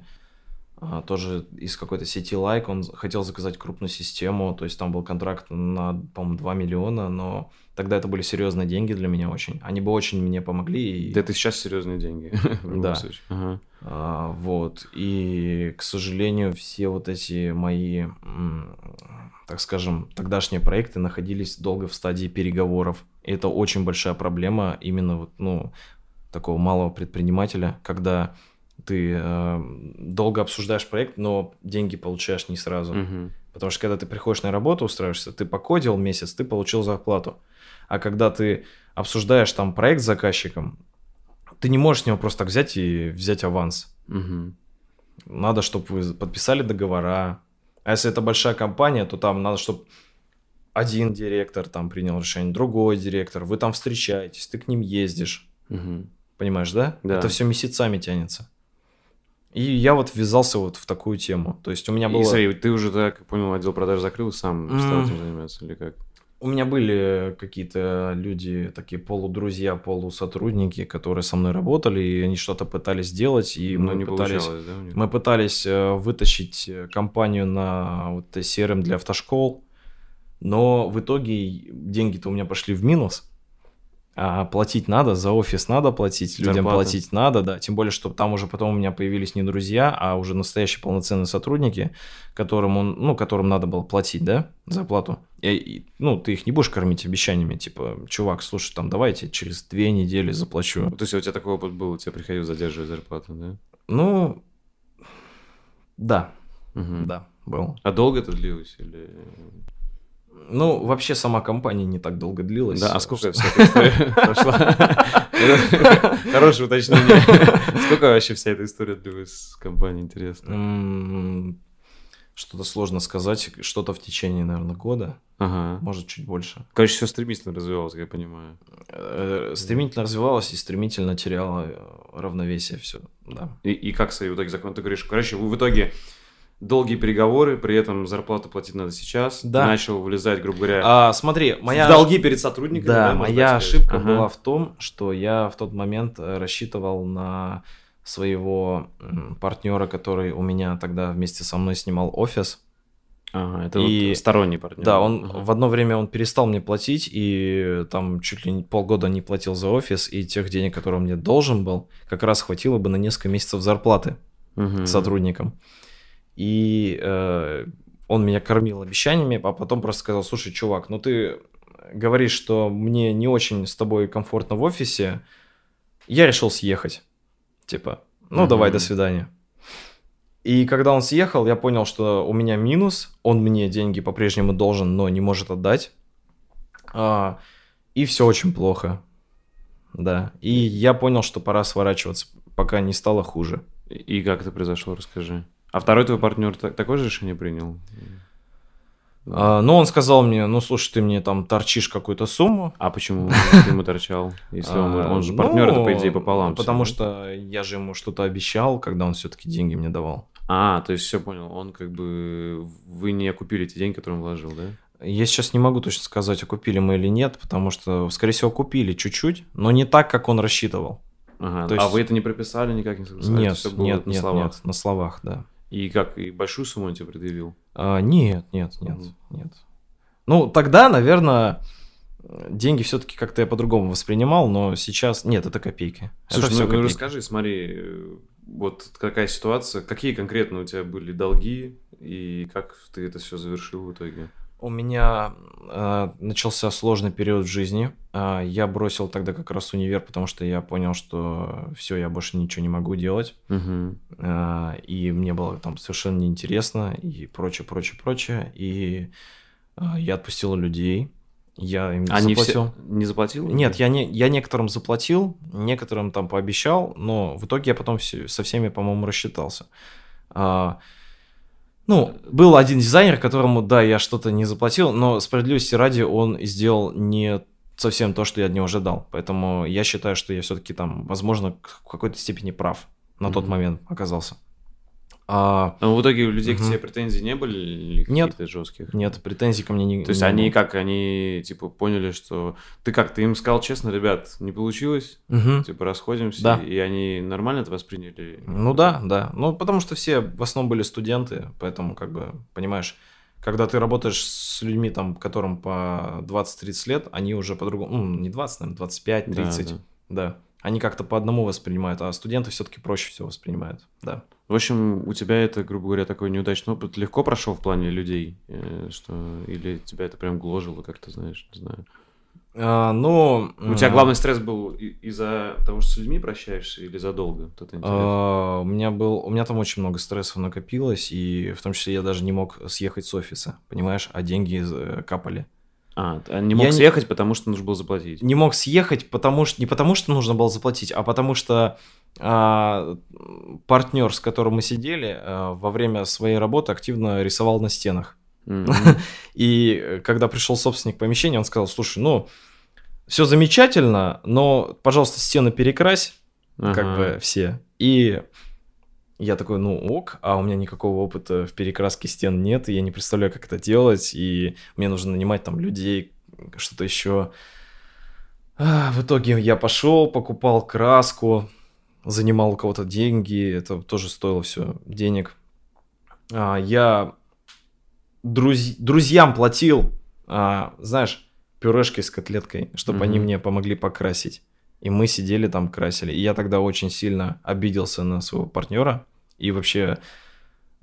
а, тоже из какой-то сети Like, он хотел заказать крупную систему, то есть там был контракт на, по-моему, 2 миллиона, но тогда это были серьезные деньги для меня очень. Они бы очень мне помогли. И... Да это сейчас серьезные деньги. Да. Ага. А, вот. И, к сожалению, все вот эти мои, так скажем, тогдашние проекты находились долго в стадии переговоров. И это очень большая проблема именно вот, ну, такого малого предпринимателя, когда ты э, долго обсуждаешь проект, но деньги получаешь не сразу. Угу. Потому что когда ты приходишь на работу, устраиваешься, ты покодил месяц, ты получил зарплату. А когда ты обсуждаешь там проект с заказчиком, ты не можешь с него просто так взять и взять аванс. Угу. Надо, чтобы вы подписали договора. А если это большая компания, то там надо, чтобы один директор там принял решение, другой директор, вы там встречаетесь, ты к ним ездишь. Угу. Понимаешь, да? Да. Это все месяцами тянется. И я вот ввязался вот в такую тему. То есть у меня было... И смотри, ты уже, так понял, отдел продаж закрыл, сам mm. стал этим заниматься или как? У меня были какие-то люди, такие полудрузья, полусотрудники, которые со мной работали, и они что-то пытались сделать, и Но мы не пытались, да, мы пытались э, вытащить компанию на вот CRM для автошкол, но в итоге деньги-то у меня пошли в минус, а платить надо, за офис надо платить, людям Зарплата. платить надо, да. Тем более, что там уже потом у меня появились не друзья, а уже настоящие полноценные сотрудники, которым он, ну, которым надо было платить, да, зарплату. И, и, ну, ты их не будешь кормить обещаниями, типа, чувак, слушай, там, давайте через две недели заплачу. То есть у тебя такой опыт был, у тебя приходилось задерживать зарплату, да? Ну, да, угу. да, был. А долго это длилось или? Ну, вообще сама компания не так долго длилась. Да, а сколько вся эта история прошла? Хорошее уточнение. Сколько вообще вся эта история длилась с компанией, интересно? Что-то сложно сказать. Что-то в течение, наверное, года. Ага. Может, чуть больше. Короче, все стремительно развивалось, я понимаю. Э, стремительно развивалось и стремительно теряло равновесие все, да. И, и как в итоге закон? Ты говоришь, короче, вы в итоге долгие переговоры, при этом зарплату платить надо сейчас. Да. Начал вылезать, грубо говоря, а, смотри, моя... в долги перед сотрудниками. Да, да моя ошибка ага. была в том, что я в тот момент э, рассчитывал на своего партнера, который у меня тогда вместе со мной снимал офис. Ага, это и, вот сторонний партнер. Да, он ага. в одно время он перестал мне платить, и там чуть ли полгода не платил за офис, и тех денег, которые он мне должен был, как раз хватило бы на несколько месяцев зарплаты угу. сотрудникам. И э, он меня кормил обещаниями, а потом просто сказал, слушай, чувак, ну ты говоришь, что мне не очень с тобой комфортно в офисе, я решил съехать. Типа, ну mm-hmm. давай, до свидания. И когда он съехал, я понял, что у меня минус, он мне деньги по-прежнему должен, но не может отдать. А, и все очень плохо. Да. И я понял, что пора сворачиваться, пока не стало хуже. И как это произошло, расскажи. А второй твой партнер такое же решение принял? А, ну, он сказал мне, ну, слушай, ты мне там торчишь какую-то сумму. А почему ты ему торчал? Если он, он же партнер, ну, это, по идее, пополам. Потому все, что я же ему что-то обещал, когда он все-таки деньги мне давал. А, то есть все понял. Он как бы... Вы не окупили эти деньги, которые он вложил, да? Я сейчас не могу точно сказать, окупили мы или нет, потому что, скорее всего, купили чуть-чуть, но не так, как он рассчитывал. Ага. То А есть- вы это не прописали, никак не? Нет, Всё было нет, на нет, словах? нет, на словах, да. И как, и большую сумму он тебе предъявил? А, нет, нет, нет, Мгм. нет. Ну, тогда, наверное, деньги все-таки как-то я по-другому воспринимал, но сейчас нет, это копейки. Слушай, это ну, ну копейки. расскажи, смотри, вот какая ситуация, какие конкретно у тебя были долги, и как ты это все завершил в итоге? У меня э, начался сложный период в жизни. А, я бросил тогда как раз универ, потому что я понял, что все, я больше ничего не могу делать. Угу. А, и мне было там совершенно неинтересно, и прочее, прочее, прочее. И а, я отпустил людей. Я им Они заплатил. все не заплатил? Нет, я, не, я некоторым заплатил, некоторым там пообещал, но в итоге я потом все- со всеми, по-моему, рассчитался. А, ну, был один дизайнер, которому, да, я что-то не заплатил, но справедливости ради он сделал не совсем то, что я от него ожидал. Поэтому я считаю, что я все-таки там, возможно, в какой-то степени прав на тот Мгм. момент оказался. А, Но в итоге у людей к Мгм. тебе претензий не были или Нет. жестких? нет, претензий ко мне не То есть не они было. как, они типа поняли, что ты как, ты им сказал честно, ребят, не получилось, Мгм. типа расходимся, Да. и они нормально это восприняли? Ну да, да. Ну, потому что все в основном были студенты, поэтому, как бы, понимаешь, когда ты работаешь с людьми, там, которым по 20-30 лет, они уже по-другому, ну, не 20, наверное, 25-30, Да, да, да. Они как-то по одному воспринимают, а студенты все-таки проще всего воспринимают, да. В общем, у тебя это, грубо говоря, такой неудачный опыт легко прошел в плане людей, э, что или тебя это прям гложило, как ты знаешь, не знаю. А, ну... У тебя главный стресс был из-за того, что с людьми прощаешься, или задолго? Вот это а, у меня был, у меня там очень много стрессов накопилось, и в том числе я даже не мог съехать с офиса, понимаешь, а деньги э, капали. А, не мог я не- съехать, потому что нужно было заплатить. не мог съехать, потому что не потому что нужно было заплатить, а потому что партнер, с которым мы сидели, а, во время своей работы активно рисовал на стенах. И э, когда пришел собственник помещения, он сказал: слушай, ну все замечательно, но, пожалуйста, стены перекрась, как бы все. И я такой, ну ок, а у меня никакого опыта в перекраске стен нет, и я не представляю, как это делать, и мне нужно нанимать там людей, что-то еще. А, в итоге я пошел, покупал краску, занимал у кого-то деньги, это тоже стоило все денег. А, я друз- друзьям платил, а, знаешь, пюрешкой с котлеткой, чтобы они Мгм. мне помогли покрасить. И мы сидели там, красили. И я тогда очень сильно обиделся на своего партнера. И вообще,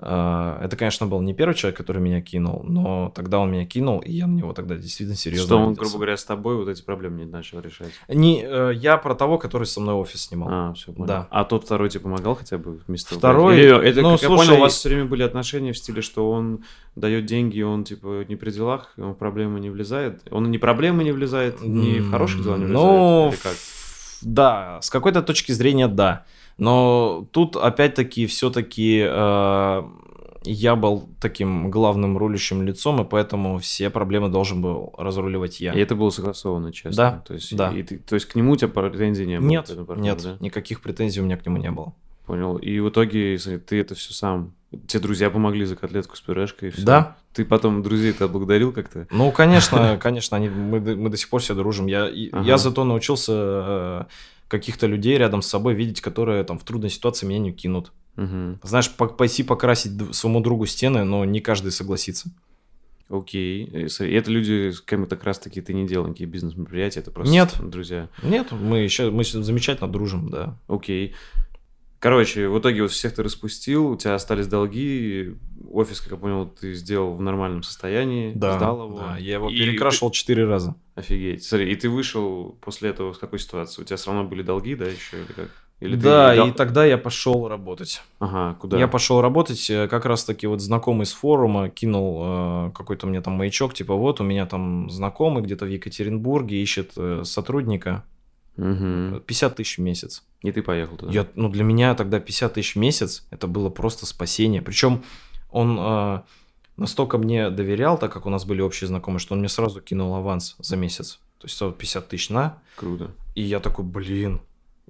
а, это, конечно, был не первый человек, который меня кинул, но тогда он меня кинул, и я на него тогда действительно серьезно Что он, грубо говоря, с тобой вот эти проблемы не начал решать. Не, э, я про того, который со мной офис снимал. А, все, понял. Да. А тот второй тебе помогал хотя бы вместо Второй, Или это, ну, как я слушай, понял, у вас все время были отношения в стиле, что он дает деньги, он типа не при делах, он в проблемы не влезает. Он не проблемы не влезает, не в хорошие дела не влезает. Ну, или как? ф- да, с какой-то точки зрения, да. Но тут, опять-таки, все-таки я был таким главным рулящим лицом, и поэтому все проблемы должен был разруливать я. И это было согласовано, честно. Да, То есть, да. и ты- то есть к нему у тебя претензий не было? Нет, партнеру, нет, да? никаких претензий у меня к нему не было. Понял. И в итоге если ты это все сам. Тебе друзья помогли за котлетку с пюрешкой и все. Да. Ты потом друзей-то отблагодарил как-то? Ну, конечно, конечно, они, мы, мы до сих пор все дружим. Я, Ага. я зато научился э, каких-то людей рядом с собой видеть, которые там в трудной ситуации меня не кинут. Мгм. Знаешь, по- пойти покрасить своему другу стены, но не каждый согласится. Окей. И смотри, это люди, с кем как раз таки ты не делал никакие бизнес-мероприятия, это просто Нет. друзья. Нет, мы еще мы замечательно дружим, да. Окей. Короче, в итоге вот всех ты распустил, у тебя остались долги, офис, как я понял, ты сделал в нормальном состоянии, сдал его. да, я его И перекрашивал четыре раза. ты- Офигеть. Смотри, и ты вышел после этого с какой ситуации? У тебя все равно были долги, да, еще или как? Или ты да, дал- и тогда я пошел работать. Ага, куда? Я пошел работать, э, как раз таки вот знакомый с форума кинул э, какой-то мне там маячок, типа вот у меня там знакомый где-то в Екатеринбурге ищет э, сотрудника, Мгм. 50 тысяч в месяц. И ты поехал туда. Я, ну, для меня тогда 50 тысяч в месяц, это было просто спасение. Причем он э, настолько мне доверял, так как у нас были общие знакомые, что он мне сразу кинул аванс за месяц. То есть вот 50 тысяч на, Круто. и я такой, блин.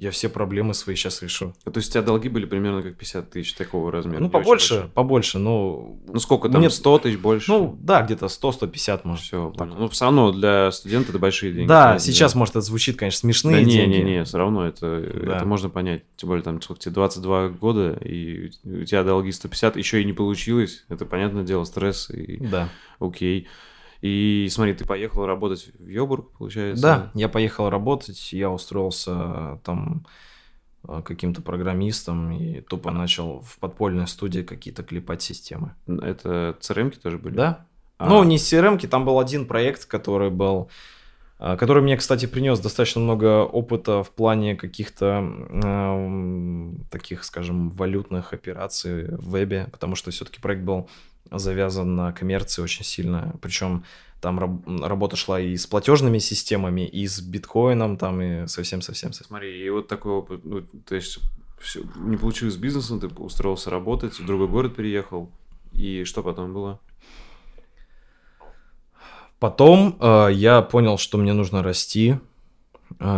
Я все проблемы свои сейчас решу. То есть у тебя долги были примерно как 50 тысяч такого размера? Ну, побольше, побольше, но... Ну, сколько там, Мне... 100 тысяч больше? Ну, да, где-то 100-150, может. Все, так. Ну, все равно для студента это большие деньги. Да, сейчас, да. может, это звучит, конечно, смешные да, не, деньги. Не-не-не, все равно это, да. это можно понять. Тем более, там, сколько тебе, 22 года, и у тебя долги 150, еще и не получилось. Это, понятное дело, стресс. И... Да. Окей. И смотри, ты поехал работать в Йобург, получается? Да, я поехал работать, я устроился там э, каким-то программистом и тупо начал в подпольной студии какие-то клепать системы. Это CRM-ки тоже были? Да. А. Ну, не CRM-ки, там был один проект, который был э, который мне, кстати, принес достаточно много опыта в плане каких-то э, таких, скажем, валютных операций в вебе, потому что все-таки проект был завязан на коммерции очень сильно. Причем там раб- работа шла и с платежными системами, и с биткоином, там, и совсем-совсем. Смотри, и вот такой опыт, ну, то есть все, не получилось с бизнесом, ты устроился работать, в другой город переехал, и что потом было? Потом э, я понял, что мне нужно расти,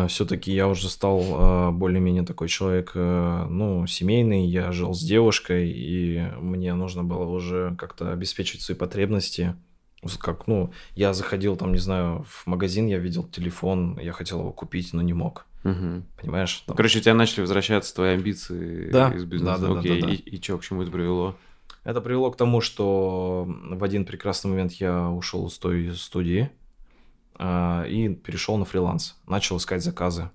все-таки я уже стал а, более-менее такой человек, э, ну, семейный, я жил с девушкой, и мне нужно было уже как-то обеспечить свои потребности. Как, ну, я заходил там, не знаю, в магазин, я видел телефон, я хотел его купить, но не мог. Угу. Понимаешь? Там... Короче, у тебя начали возвращаться твои амбиции да, из бизнеса. Да, да, Окей. да, да, да. И, и что, к чему это привело? Это привело к тому, что в один прекрасный момент я ушел из той студии, а, и перешел на фриланс. Начал искать заказы.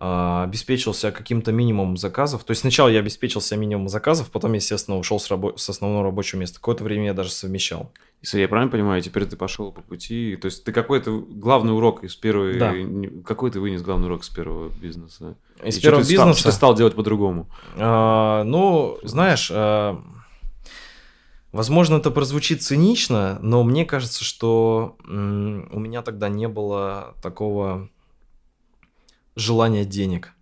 А, обеспечился каким-то минимумом заказов. То есть сначала я обеспечился минимумом заказов, потом, естественно, ушел с, рабо- с основного рабочего места. Какое-то время я даже совмещал. Если я правильно понимаю, теперь ты пошел по пути. То есть ты какой-то главный урок из первой... Да. Какой ты вынес главный урок с первого бизнеса? Из И первого что бизнеса? Стал, что ты стал делать по-другому? А, ну, знаешь... Возможно, это прозвучит цинично, но мне кажется, что у меня тогда не было такого желания денег.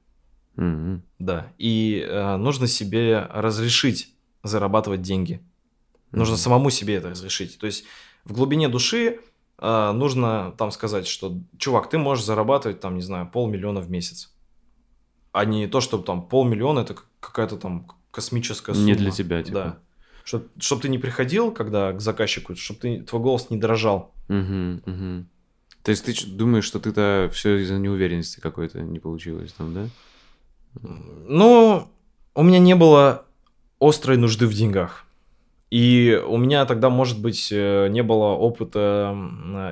Mm-hmm. Да. И э, нужно себе разрешить зарабатывать деньги. Mm-hmm. Нужно самому себе это разрешить. То есть в глубине души э, нужно там сказать, что, чувак, ты можешь зарабатывать там, не знаю, полмиллиона в месяц. А не то, чтобы там полмиллиона это какая-то там космическая сумма. Не для тебя, типа. Да чтобы чтоб ты не приходил, когда к заказчику, чтобы ты, твой голос не дрожал. Угу, угу. То есть ты думаешь, что ты-то все из-за неуверенности какой-то не получилось там, да? Ну, у меня не было острой нужды в деньгах. И у меня тогда, может быть, э, не было опыта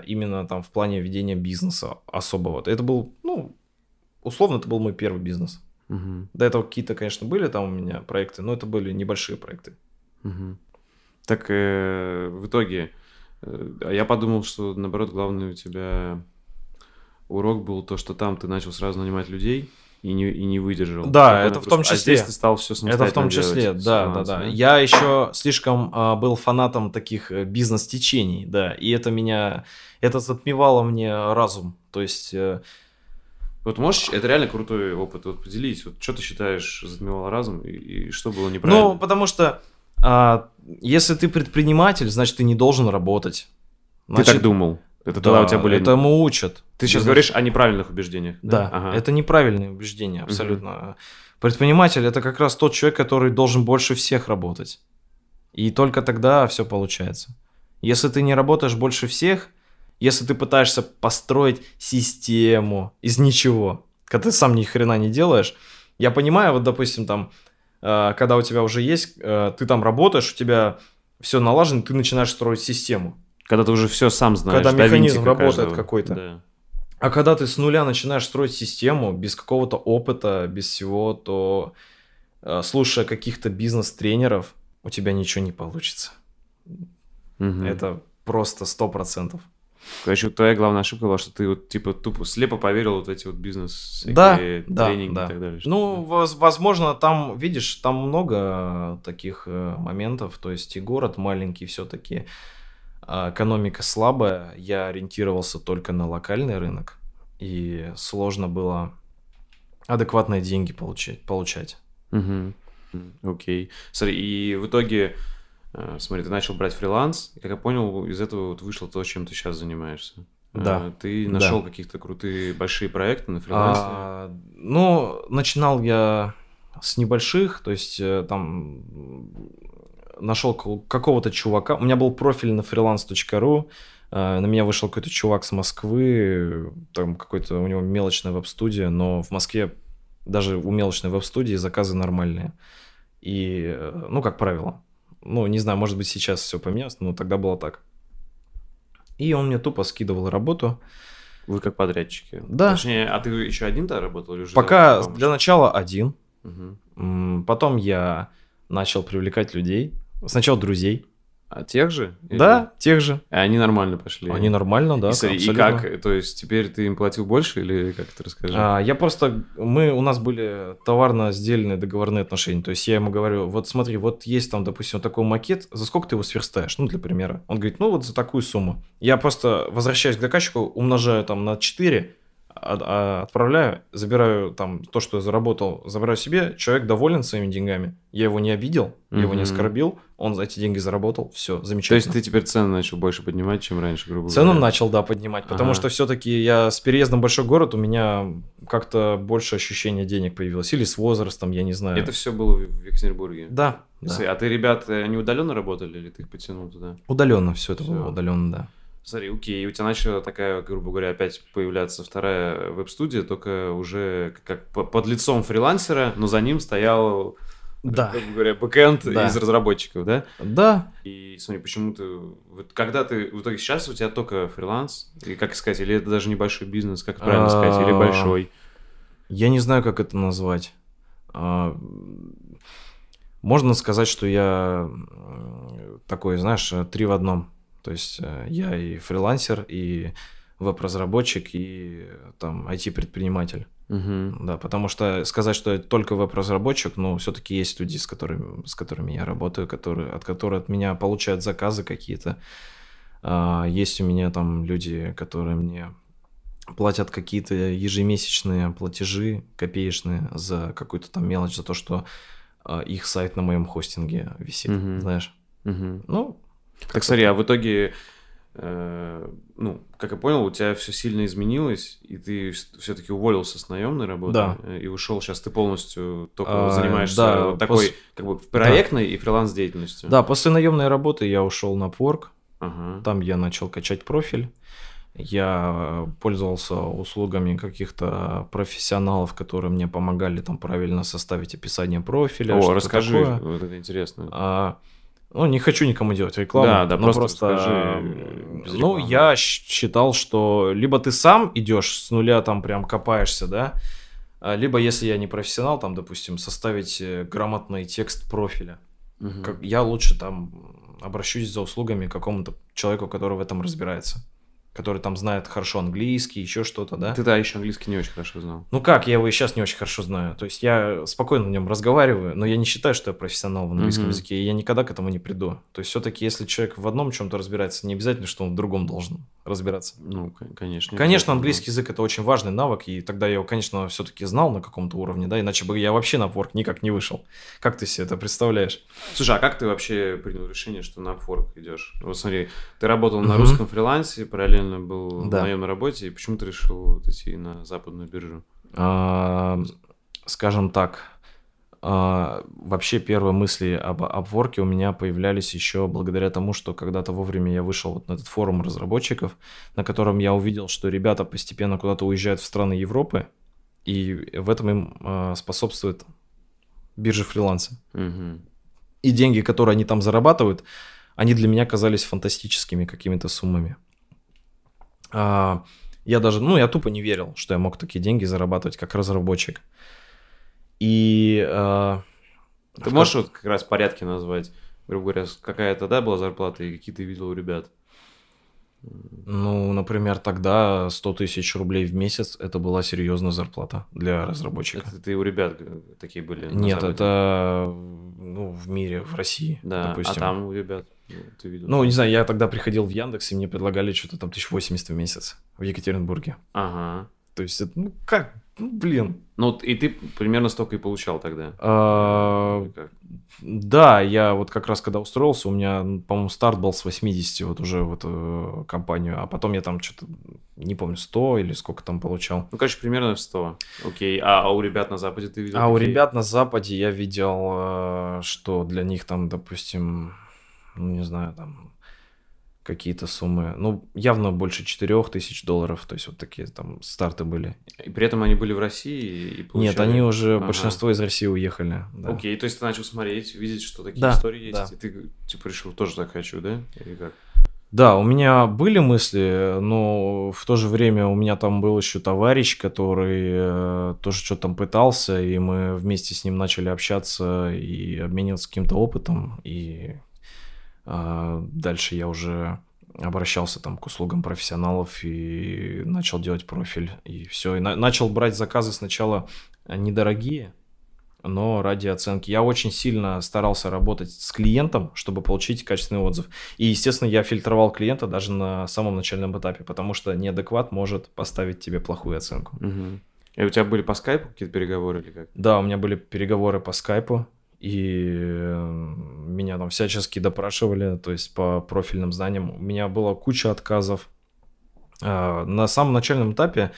именно там в плане ведения бизнеса особого. Это был, ну, условно, это был мой первый бизнес. Угу. До этого какие-то, конечно, были там у меня проекты, но это были небольшие проекты. Угу. Так э, в итоге, э, я подумал, что наоборот главный у тебя урок был то, что там ты начал сразу нанимать людей и не, и не выдержал. Да, это в том числе. А здесь ты стал все Это в том числе, да, да, да. Я еще слишком а, был фанатом таких э, бизнес-течений, да, и это меня, это затмевало мне разум. То есть... Э, вот можешь, это реально крутой опыт, вот поделись, вот что ты считаешь затмевало разум и, и что было неправильно? Ну, потому что а, если ты предприниматель, значит, ты не должен работать. Значит, ты так думал? Это да, тогда у тебя были... этому учат. Ты сейчас говоришь о неправильных убеждениях. Да, да ага. это неправильные убеждения, абсолютно. Угу. Предприниматель это как раз тот человек, который должен больше всех работать. И только тогда все получается. Если ты не работаешь больше всех, если ты пытаешься построить систему из ничего, когда ты сам ни хрена не делаешь, я понимаю, вот, допустим, там, когда у тебя уже есть, э, ты там работаешь, у тебя все налажено, ты начинаешь строить систему. Когда ты уже все сам знаешь. Когда механизм работает какой-то. Да. А когда ты с нуля начинаешь строить систему, без какого-то опыта, без всего, то э, слушая каких-то бизнес-тренеров, у тебя ничего не получится. Угу. Это просто сто процентов. Короче, твоя главная ошибка была, что ты вот типа тупо слепо поверил вот эти вот бизнес да, тренинги да, и так далее. Ну, воз, возможно, там, видишь, там много таких э, моментов. То есть и город маленький все-таки, а экономика слабая. Я ориентировался только на локальный рынок. И сложно было адекватные деньги получать. получать. Угу. Окей. Смотри, и в итоге Э, смотри, ты начал брать фриланс, и, как я понял, из этого вот вышло то, чем ты сейчас занимаешься. Да. Ты Да. нашел каких-то крутые большие проекты на фрилансе? А, ну, начинал я с небольших, то есть э, там нашел какого-то чувака. У меня был профиль на freelance.ru, э, на меня вышел какой-то чувак с Москвы, там какой-то у него мелочная веб-студия, но в Москве даже у мелочной веб-студии заказы нормальные. И, э, ну, как правило. Ну, не знаю, может быть, сейчас все поменялось, но тогда было так. И он мне тупо скидывал работу. Вы как подрядчики. Да. Точнее, а ты еще один-то работал? Или уже Пока для начала один. М, Потом я начал привлекать людей. Сначала друзей. А тех же? Или- Да, тех же. И они нормально пошли? Они нормально, да. и, смотри, и как? То есть теперь ты им платил больше или как это расскажи? А, я просто... Мы, у нас были товарно-сдельные договорные отношения. То есть я ему говорю, вот смотри, вот есть там, допустим, вот такой макет, за сколько ты его сверстаешь? Ну, для примера. Он говорит, ну, вот за такую сумму. Я просто возвращаюсь к заказчику, умножаю там на 4, а- а- отправляю, забираю там то, что я заработал, забираю себе, человек доволен своими деньгами, я его не обидел, я его не оскорбил, он за эти деньги заработал, все, То замечательно. есть ты теперь цены начал больше поднимать, чем раньше, грубо Цену говоря? начал, да, поднимать, потому Ага. что все-таки я с переездом в большой город, у меня как-то больше ощущения денег появилось. Или с возрастом, я не знаю. Это все было в Екатеринбурге? Да, да. А ты, ребят, не удаленно работали или ты их подтянул туда? Удаленно все это Всё. было, удаленно, да. Смотри, окей, и у тебя начала такая, грубо говоря, опять появляться вторая веб-студия, только уже как по- под лицом фрилансера, но за ним стоял, Да. грубо говоря, бэкэнд Да. из разработчиков, да? Да, И смотри, почему ты... Вот когда ты... В итоге сейчас у тебя только фриланс? Или как сказать? Или это даже небольшой бизнес, как правильно сказать? Или А, большой? я не знаю, как это назвать. А, Можно сказать, что я м, такой, знаешь, э, три в одном. То есть э, я и фрилансер, и веб-разработчик, и э, там IT-предприниматель. Мгм. Да, потому что сказать, что я только веб-разработчик, ну, все-таки есть люди, с которыми, с которыми я работаю, которые, от которых от меня получают заказы какие-то. А, есть у меня там люди, которые мне платят какие-то ежемесячные платежи копеечные за какую-то там мелочь, за то, что а, их сайт на моем хостинге висит, Мгм. знаешь. Мгм. Ну, Так смотри, а в итоге, э, ну, как я понял, у тебя все сильно изменилось, и ты все-таки уволился с наемной работы Да. э, и ушел. Сейчас ты полностью только А, занимаешься да, вот такой, пос- как бы, проектной и фриланс деятельностью. да, после наемной работы я ушел на Upwork, Ага. Там я начал качать профиль. Я пользовался услугами каких-то профессионалов, которые мне помогали там правильно составить описание профиля. О, расскажи, такое. вот это интересно. А, ну, не хочу никому делать рекламу. Да, да, просто э, без Ну, я считал, что либо ты сам идешь с нуля, там прям копаешься, да, а, либо если я не профессионал, там, допустим, составить э, грамотный текст профиля. Мгм. Как, я лучше там обращусь за услугами к какому-то человеку, который в этом разбирается. Который там знает хорошо английский, еще что-то, да? Ты да, еще английский не очень хорошо знал. Ну как, я его и сейчас не очень хорошо знаю. То есть я спокойно на нем разговариваю, но я не считаю, что я профессионал в английском Мгм. языке, и я никогда к этому не приду. То есть все-таки, если человек в одном чем-то разбирается, не обязательно, что он в другом должен разбираться. Ну, кон- конечно. Конечно, английский язык это очень важный навык, и тогда я его, конечно, все-таки знал на каком-то уровне, да, иначе бы я вообще на Upwork никак не вышел. Как ты себе это представляешь? Слушай, а как ты вообще принял решение, что на Upwork идешь? Вот смотри, ты работал на Мгм. русском фрилансе, параллельно был Да. на наемной работе, и почему ты решил вот идти на западную биржу? А, скажем так, а, вообще первые мысли об Upwork у меня появлялись еще благодаря тому, что когда-то вовремя я вышел вот на этот форум разработчиков, на котором я увидел, что ребята постепенно куда-то уезжают в страны Европы, и в этом им а, способствует биржа фриланса. Мгм. И деньги, которые они там зарабатывают, они для меня казались фантастическими какими-то суммами. А, я даже, ну, я тупо не верил, что я мог такие деньги зарабатывать как разработчик. И... а, Ты можешь вот как раз порядки назвать? Грубо говоря, с- какая-то, да, была зарплата, и какие ты видел у ребят? Ну, например, тогда 100 тысяч рублей в месяц это была серьезная зарплата для разработчика. Это ты у ребят г- такие были? Нет, Западе? это ну, в мире, в России, Да, допустим. а там у ребят ну, ты видел? Ну, не знаю, я тогда приходил в Яндекс, и мне предлагали что-то там 1080 в месяц в Екатеринбурге. Ага. То есть, это, ну как, ну, блин. Ну, и ты примерно столько и получал тогда? А, да, я вот как раз когда устроился, у меня, по-моему, старт был с 80 вот уже в эту э, компанию, а потом я там что-то, не помню, 100 или сколько там получал. Ну, короче, примерно 100. Окей, а, а у ребят на Западе ты видел? А какие? у ребят на Западе я видел, э, что для них там, допустим, ну, не знаю, там какие-то суммы. Ну, явно больше 4 тысяч долларов. То есть вот такие там старты были. И при этом они были в России и получали... Нет, они уже, ага. большинство из России уехали. Да. Окей, то есть ты начал смотреть, видеть, что такие да, истории есть. Да. И ты типа решил, тоже так хочу, да? Или как? Да, у меня были мысли, но в то же время у меня там был еще товарищ, который э, тоже что-то там пытался, и мы вместе с ним начали общаться и обмениваться каким-то опытом, и дальше я уже обращался там к услугам профессионалов и начал делать профиль и все. И на- начал брать заказы сначала недорогие, но ради оценки. Я очень сильно старался работать с клиентом, чтобы получить качественный отзыв. И, естественно, я фильтровал клиента даже на самом начальном этапе, потому что неадекват может поставить тебе плохую оценку. Угу. И у тебя были по скайпу какие-то переговоры или как? Да, у меня были переговоры по скайпу и меня там всячески допрашивали, то есть по профильным знаниям. У меня была куча отказов. А, на самом начальном этапе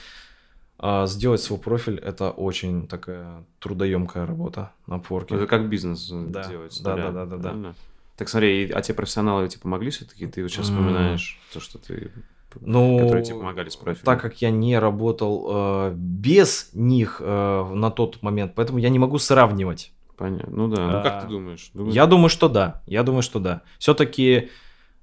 а, сделать свой профиль это очень такая трудоемкая работа на Upwork. Это как бизнес э, да, делать. Да, да, да, да, да. Так смотри, а те профессионалы тебе помогли все-таки? Ты вот сейчас вспоминаешь то, что ты ну, которые тебе помогали с профилем? Так как я не работал э, без них э, на тот момент, поэтому я не могу сравнивать. Понятно. Ну да. Ну как ты думаешь? Думаешь? Я думаю, что да. Я думаю, что да. Все-таки,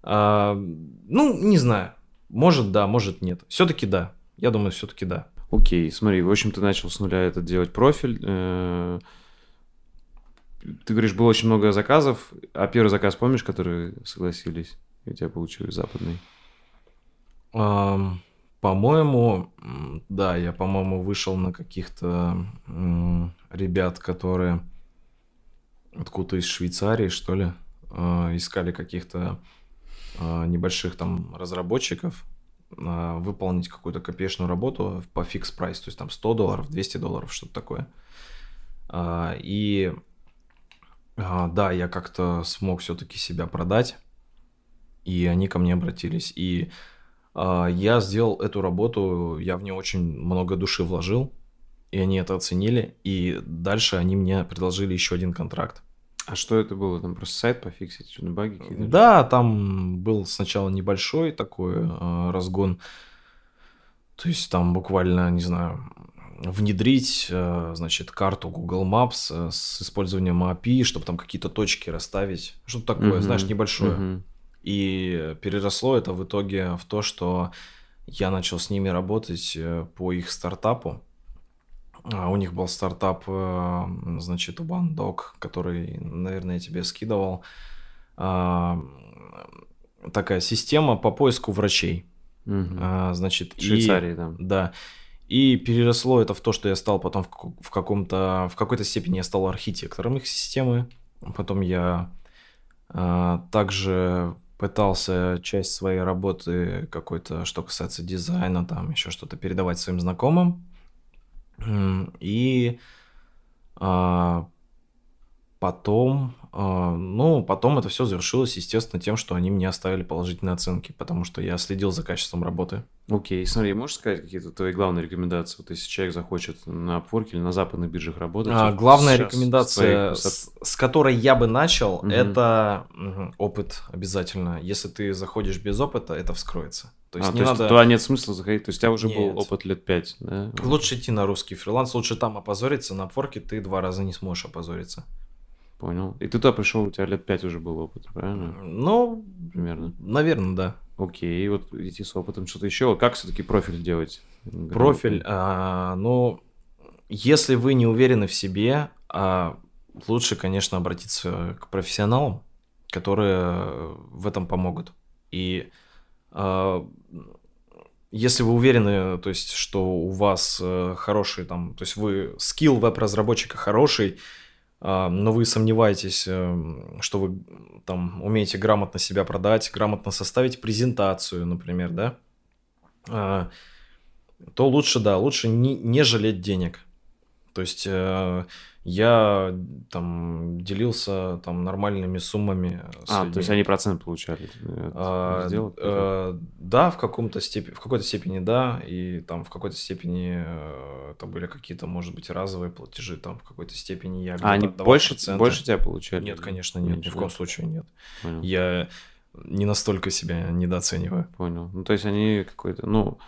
а, ну, не знаю. Может да, может нет. Все-таки да. Я думаю, все-таки да. Окей, смотри, в общем, ты начал с нуля это делать профиль. Э, ты говоришь, было очень много заказов. А первый заказ помнишь, которые согласились? И у тебя получили западный? По-моему, да, я, по-моему, вышел на каких-то ребят, которые откуда-то из Швейцарии, что ли, э, искали каких-то э, небольших там разработчиков э, выполнить какую-то копеечную работу по фикс прайс, то есть там 100 долларов, 200 долларов, что-то такое. И да, я как-то смог все-таки себя продать, и они ко мне обратились. И я сделал эту работу, я в нее очень много души вложил, и они это оценили, и дальше они мне предложили еще один контракт. А что это было? Там просто сайт пофиксить, что-то баги какие-то? Да, там был сначала небольшой такой э, разгон. То есть там буквально, не знаю, внедрить, э, значит, карту Google Maps э, с использованием API, чтобы там какие-то точки расставить. Что-то такое, uh-huh, знаешь, небольшое. Uh-huh. И переросло это в итоге в то, что я начал с ними работать э, по их стартапу. А у них был стартап, э, значит, OneDoc, который, наверное, я тебе скидывал. А, такая система по поиску врачей. Угу. Значит, в Швейцарии, и, да. Да. И переросло это в то, что я стал потом в каком-то, в какой-то степени я стал архитектором их системы. Потом я также пытался часть своей работы какой-то, что касается дизайна, там еще что-то передавать своим знакомым. И а, потом, а, ну, потом это все завершилось, естественно, тем, что они мне оставили положительные оценки, потому что я следил за качеством работы. Окей, смотри, можешь сказать какие-то твои главные рекомендации? Вот если человек захочет на Upwork или на западных биржах работать? А, главная рекомендация, с, твоих... с, с которой я бы начал, угу. это угу, опыт обязательно. Если ты заходишь без опыта, это вскроется. То есть, а, не то надо... есть туда нет смысла заходить, то есть у тебя уже нет. был опыт лет пять, да? Лучше идти на русский фриланс, лучше там опозориться, на Upwork ты два раза не сможешь опозориться. Понял. И ты туда пришел, у тебя лет пять уже был опыт, правильно? Ну, примерно. Наверное, да. Окей, вот идти с опытом что-то еще. Как все-таки профиль делать? Профиль, а, ну, если вы не уверены в себе, а, лучше, конечно, обратиться к профессионалам, которые в этом помогут. И если вы уверены, то есть, что у вас э, хороший там, то есть вы скилл веб-разработчика хороший, а, но вы сомневаетесь, эм, что вы там умеете грамотно себя продать, грамотно составить презентацию, например, да, а, то лучше, да, лучше не, не жалеть денег. То есть э, я там делился там нормальными суммами. а, людьми. то есть они процент получали? А, э, да, в каком-то степени, в какой-то степени да, и там в какой-то степени э, это были какие-то, может быть, разовые платежи, там в какой-то степени я. А они больше, больше тебя получали? Нет, конечно, нет, Ничего. ни в коем случае нет. Понял. Я не настолько себя недооцениваю. Понял. Ну, то есть они какой-то, ну,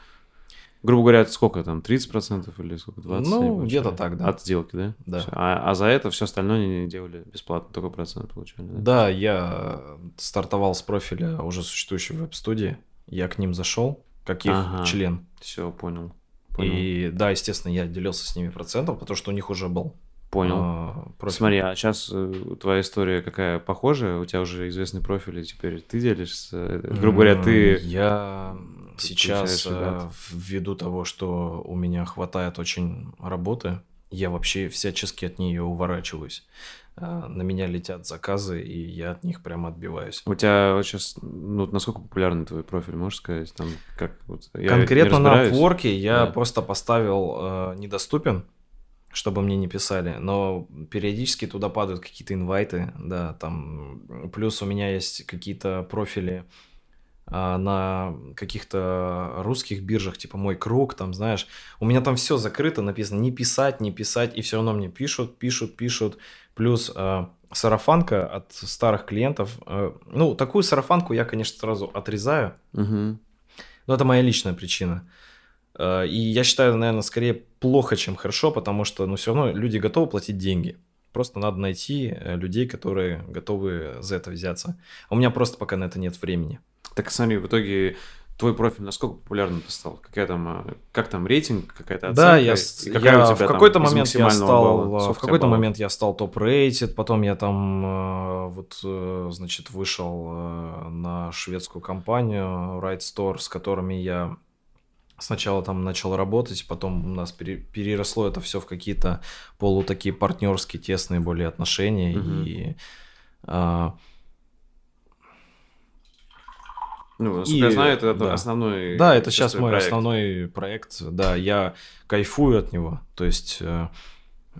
грубо говоря, сколько там, 30% или сколько, 20%? Ну, где-то так, да. От сделки, да? Да. А, а за это все остальное они делали бесплатно, только процент получали, да? Да, я стартовал с профиля уже существующей веб-студии, я к ним зашел, как их ага. член. Все, понял. понял. И да, естественно, я делился с ними процентом, потому что у них уже был Понял. А, профиль. Смотри, а сейчас э, твоя история какая похожая? У тебя уже известный профиль, и теперь ты делишься? Э, грубо говоря, ты... Я сейчас, э, ввиду того, что у меня хватает очень работы, я вообще всячески от нее уворачиваюсь. На меня летят заказы, и я от них прямо отбиваюсь. У тебя вот сейчас, ну, насколько популярный твой профиль, можешь сказать? Там, как, вот, я Конкретно на Upwork я да. просто поставил э, недоступен, чтобы мне не писали, но периодически туда падают какие-то инвайты, да, там, плюс у меня есть какие-то профили, а, на каких-то русских биржах, типа мой круг, там, знаешь, у меня там все закрыто, написано не писать, не писать, и все равно мне пишут, пишут, пишут. Плюс э, сарафанка от старых клиентов. Э, ну, такую сарафанку я, конечно, сразу отрезаю. Угу. Но это моя личная причина. Э, и я считаю, наверное, скорее плохо, чем хорошо, потому что, ну, все равно люди готовы платить деньги. Просто надо найти э, людей, которые готовы за это взяться. А у меня просто пока на это нет времени. Так смотри, в итоге твой профиль насколько популярным ты стал? Какая там, а, как там рейтинг, какая-то оценка? Да, я, я в какой-то момент я стал, в какой-то момент я стал топ-рейтед, потом я там вот, э, значит, вышел э, на шведскую компанию Right Store, с которыми я сначала там начал работать, потом у нас переросло это все в какие-то полу такие партнерские тесные более отношения угу. и а, ну, насколько и, я знаю, это да. основной. Да, это сейчас мой проект. основной проект. Да, я кайфую от него. То есть э,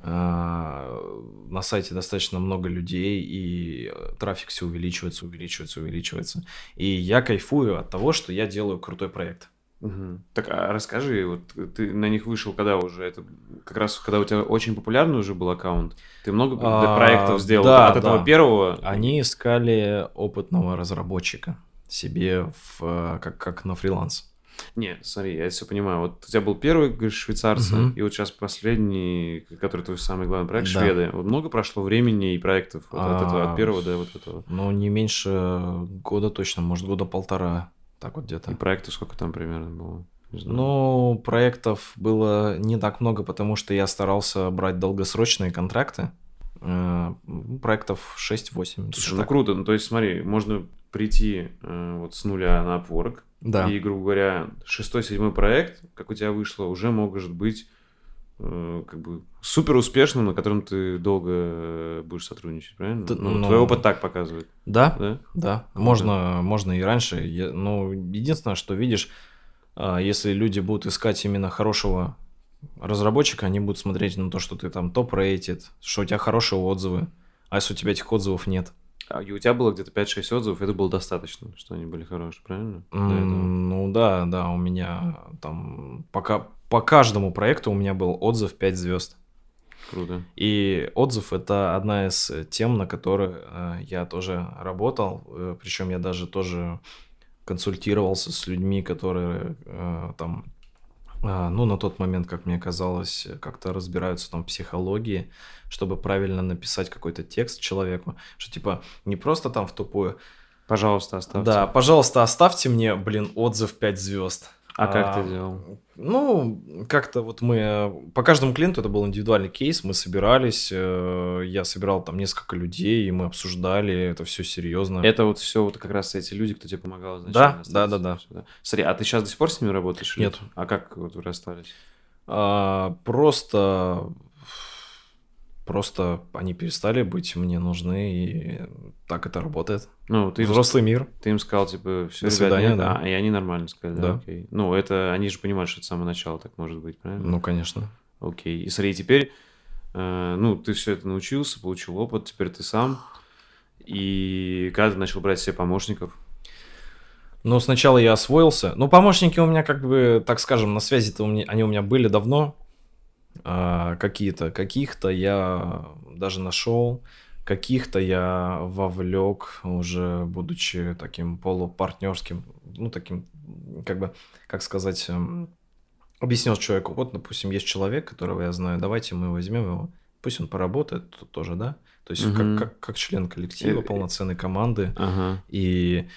э, на сайте достаточно много людей, и трафик все увеличивается, увеличивается, увеличивается. И я кайфую от того, что я делаю крутой проект. Угу. Так, а расскажи, вот ты на них вышел когда уже? Это как раз когда у тебя очень популярный уже был аккаунт. Ты много а, проектов сделал да, от да. этого первого? Они искали опытного разработчика себе в, э, как, как на фриланс. Не, смотри, я все понимаю. Вот у тебя был первый, говоришь, швейцарцы, угу. и вот сейчас последний, который твой самый главный проект, да. шведы. Вот много прошло времени и проектов вот а, от этого, от первого до вот этого? Ну, не меньше года точно, может, года полтора, так вот где-то. И проектов сколько там примерно было? Ну, проектов было не так много, потому что я старался брать долгосрочные контракты. Э, проектов 6-8. Слушай, ну круто. Ну, то есть, смотри, можно прийти э, вот с нуля на Upwork, да. и, грубо говоря, шестой-седьмой проект, как у тебя вышло, уже может быть как бы супер успешным, на котором ты долго будешь сотрудничать, правильно? Да, ну, ну, твой опыт так показывает. Да, да, да. Можно, да. можно и раньше. Я, ну, единственное, что видишь, э, если люди будут искать именно хорошего разработчика, они будут смотреть на то, что ты там топ-рейтед, что у тебя хорошие отзывы. А если у тебя этих отзывов нет, а и у тебя было где-то 5-6 отзывов, это было достаточно, что они были хорошие, правильно? Mm, ну да, да, у меня там пока по каждому проекту у меня был отзыв 5 звезд. Круто. И отзыв это одна из тем, на которой э, я тоже работал. Э, причем я даже тоже консультировался с людьми, которые э, там а, ну, на тот момент, как мне казалось, как-то разбираются там психологии, чтобы правильно написать какой-то текст человеку, что типа не просто там в тупую. Пожалуйста, оставьте. Да, пожалуйста, оставьте мне, блин, отзыв 5 звезд. А как ты делал? Ну, как-то вот мы... По каждому клиенту это был индивидуальный кейс, мы собирались, э, я собирал там несколько людей, и мы обсуждали это все серьезно. Это вот все вот как раз эти люди, кто тебе помогал? Да, да, да, да, да. Смотри, а ты сейчас до сих пор с ними работаешь? Нет. А как вот вы расстались? А, просто просто они перестали быть мне нужны, и так это работает. Ну, ты Взрослый мир. Ты им сказал, типа, все, До свидания, нет, да. а, и они нормально сказали, да, Да. окей. Ну, это, они же понимают, что это с самого начала так может быть, правильно? Ну, конечно. Окей. И смотри, теперь, э, ну, ты все это научился, получил опыт, теперь ты сам. И когда ты начал брать себе помощников? Ну, сначала я освоился. Ну, помощники у меня, как бы, так скажем, на связи-то у меня, они у меня были давно. А, какие-то, каких-то я даже нашел, каких-то я вовлек уже, будучи таким полупартнерским, ну, таким, как бы, как сказать, эм, объяснил человеку, вот, допустим, есть человек, которого я знаю, давайте мы возьмем его, пусть он поработает тут тоже, да, то есть Мгм. как, как, как член коллектива, э. полноценной команды, Ага. и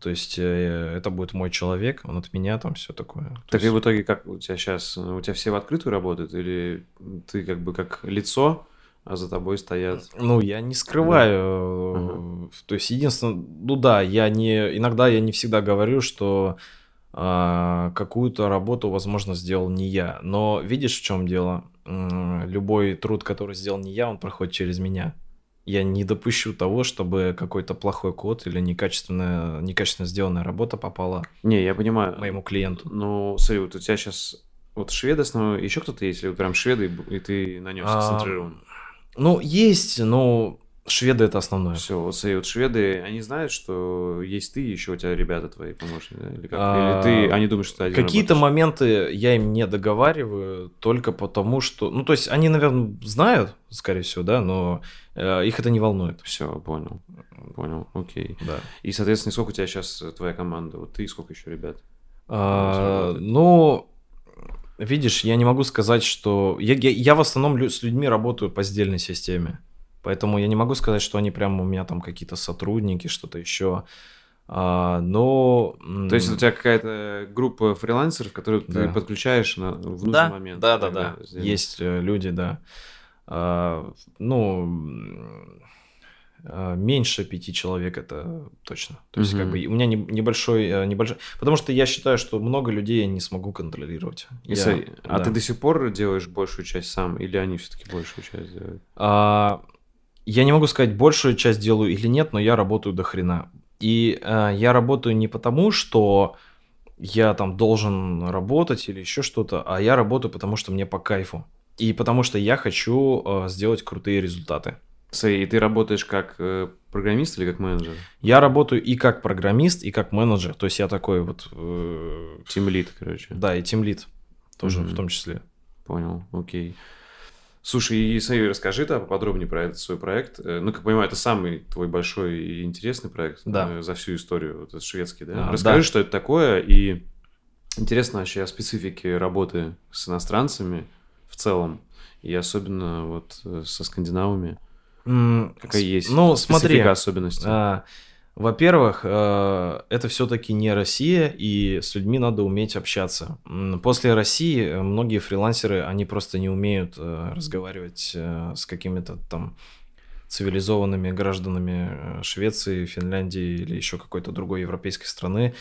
то есть э, это будет мой человек, он от меня там все такое. То Так и есть- в итоге, как у тебя сейчас, у тебя все в открытую работают, или ты как бы как лицо, а за тобой стоят? Ну, я не скрываю. э, То есть, единственное, ну да, я не. Иногда я не всегда говорю, что а, какую-то работу, возможно, сделал не я. Но видишь, в чем дело? Любой труд, который сделал не я, он проходит через меня. Я не допущу того, чтобы какой-то плохой код или некачественная, некачественно сделанная работа попала Не, я понимаю. моему клиенту. Ну, смотри, вот у тебя сейчас вот шведы основной, еще кто-то есть, или вот прям шведы, и ты на нем А, сконцентрирован? Ну, есть, но шведы это основное. Все, вот смотри, вот шведы, они знают, что есть ты, и еще у тебя ребята твои помощники? Или как? А, Или ты, они думают, что ты один Какие-то работаешь? моменты я им не договариваю только потому, что... Ну, то есть они, наверное, знают, скорее всего, да, но э, их это не волнует. Все, понял, понял, окей. Да. И, соответственно, сколько у тебя сейчас твоя команда? Вот ты и сколько еще ребят? А, ну, видишь, я не могу сказать, что... Я, я, я в основном лю- с людьми работаю по сдельной системе. Поэтому я не могу сказать, что они прям у меня там какие-то сотрудники, что-то еще. А, но... То есть у тебя какая-то группа фрилансеров, которых ты Да. подключаешь на, в нужный да, момент? Да, да, да. сделать. Есть э, люди, да. А, ну, а, меньше пяти человек это точно. То есть, как Мгм. бы у меня не- небольшой, э, небольшой. Потому что я считаю, что много людей я не смогу контролировать. И Я- а да. ты до сих пор делаешь большую часть сам, или они все-таки большую часть делают? А, я не могу сказать, большую часть делаю или нет, но я работаю до хрена. И а, я работаю не потому, что я там должен работать или еще что-то, а я работаю потому, что мне по кайфу. И потому что я хочу а, сделать крутые результаты. И ты работаешь как э, программист или как менеджер? Я работаю и как программист, и как менеджер. То есть я такой вот... э, Тимлит, короче. да, и тимлит тоже Мгм. в том числе. Понял, окей. Слушай, и смотри, расскажи то поподробнее про этот свой проект. Э, Ну, как понимаю, это самый твой большой и интересный проект Да. э, за всю историю, вот этот шведский, да? А, Расскажи, да. что это такое, и интересно вообще о специфике работы с иностранцами в целом, и особенно вот э, со скандинавами. Какая есть Ну, смотри. особенностей? А, Во-первых, э, это все-таки не Россия, и с людьми надо уметь общаться. После России э, многие фрилансеры, они просто не умеют э, разговаривать с какими-то там цивилизованными гражданами Швеции, Финляндии или еще какой-то другой европейской страны.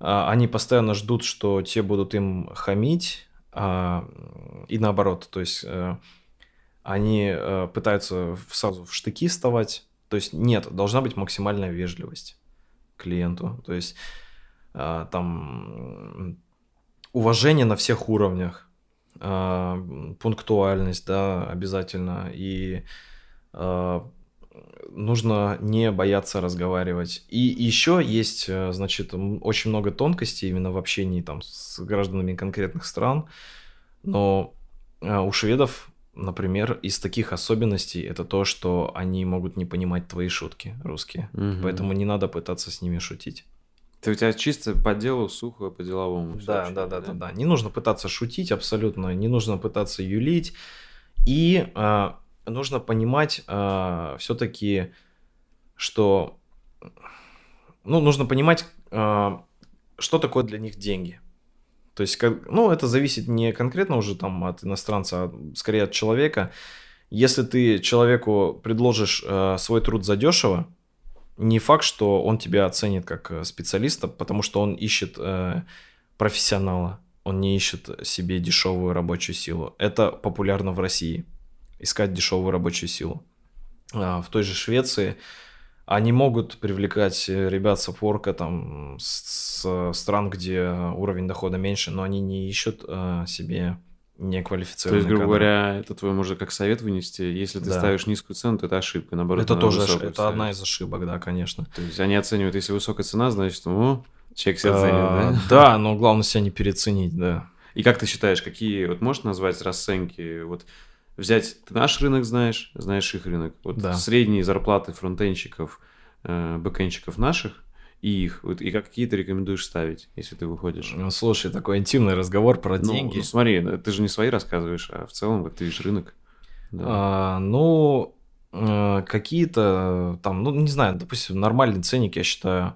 А, Они постоянно ждут, что те будут им хамить, а, и наоборот. То есть они пытаются сразу в штыки вставать. То есть нет, должна быть максимальная вежливость клиенту. То есть а, там уважение на всех уровнях, а, пунктуальность, да, обязательно. И а, нужно не бояться разговаривать. И еще есть, э, значит, очень много тонкостей именно в общении там с гражданами конкретных стран. Но у шведов, например, из таких особенностей это то, что они могут не понимать твои шутки русские. Мгм. Поэтому не надо пытаться с ними шутить. Ты у тебя чисто по делу, сухо, по деловому. Да, вообще, да, да, да, да. Не нужно пытаться шутить абсолютно, не нужно пытаться юлить. И а, нужно понимать все-таки, что... Ну, нужно понимать, а, что такое для них деньги. То есть, как, ну, это зависит не конкретно уже там от иностранца, а скорее от человека. Если ты человеку предложишь э, свой труд задешево, не факт, что он тебя оценит как э, специалиста, потому что он ищет э, профессионала, он не ищет себе дешевую рабочую силу. Это популярно в России. искать дешевую рабочую силу. А, в той же Швеции они могут привлекать э, ребят с Upwork там с, с стран, где уровень дохода меньше, но они не ищут э, себе неквалифицированные То есть, грубо кадры. говоря, это твой можно как совет вынести. Если ты Да. ставишь низкую цену, то это ошибка. Наоборот, Это тоже ош- высокую это одна из ошибок, да, конечно. То есть они оценивают, если высокая цена, значит, о, человек себя ценит, А, да? Да, но главное себя не переоценить, да. И как ты считаешь, какие, вот можешь назвать расценки, вот взять, ты наш рынок знаешь, знаешь их рынок, вот Да. средние зарплаты фронтенщиков, э, бэкенщиков наших и их, вот, и какие ты рекомендуешь ставить, если ты выходишь? Ну, Слушай, такой интимный разговор про Ну, деньги. ну, смотри, ну, ты же не свои рассказываешь, а в целом, как ты видишь рынок. Да. А, ну, э, какие-то там, ну, не знаю, допустим, нормальный ценник, я считаю,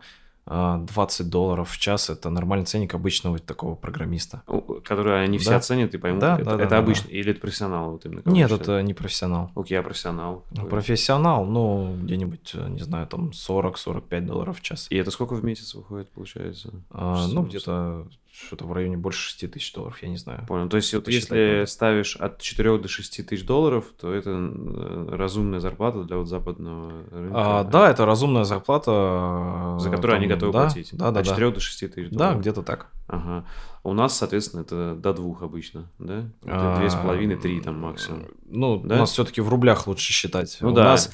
20 долларов в час это нормальный ценник обычного такого программиста. Которые они все Да. оценят и поймут, Да, это, да, да, это да, обычно, или это профессионал, вот именно. Нет, считают? это не профессионал. Окей, я профессионал. Ну, профессионал, ну, где-нибудь, э, не знаю, там 40-45 долларов в час. И это сколько в месяц выходит, получается? А, ну, где-то что-то в районе больше 6 тысяч долларов, я не знаю. Понял. То есть, вот если правда. ставишь от 4 до 6 тысяч долларов, то это э, разумная зарплата для вот западного рынка. А, да, это разумная зарплата. За которую они там, готовы да, платить. Да, да, От да. 4 до 6 тысяч Да, долларов. где-то так. Ага. У нас, соответственно, это до двух обычно, да? А, Две с половиной, три там максимум. Ну, Да? у нас все-таки в рублях лучше считать. Ну у да. Нас,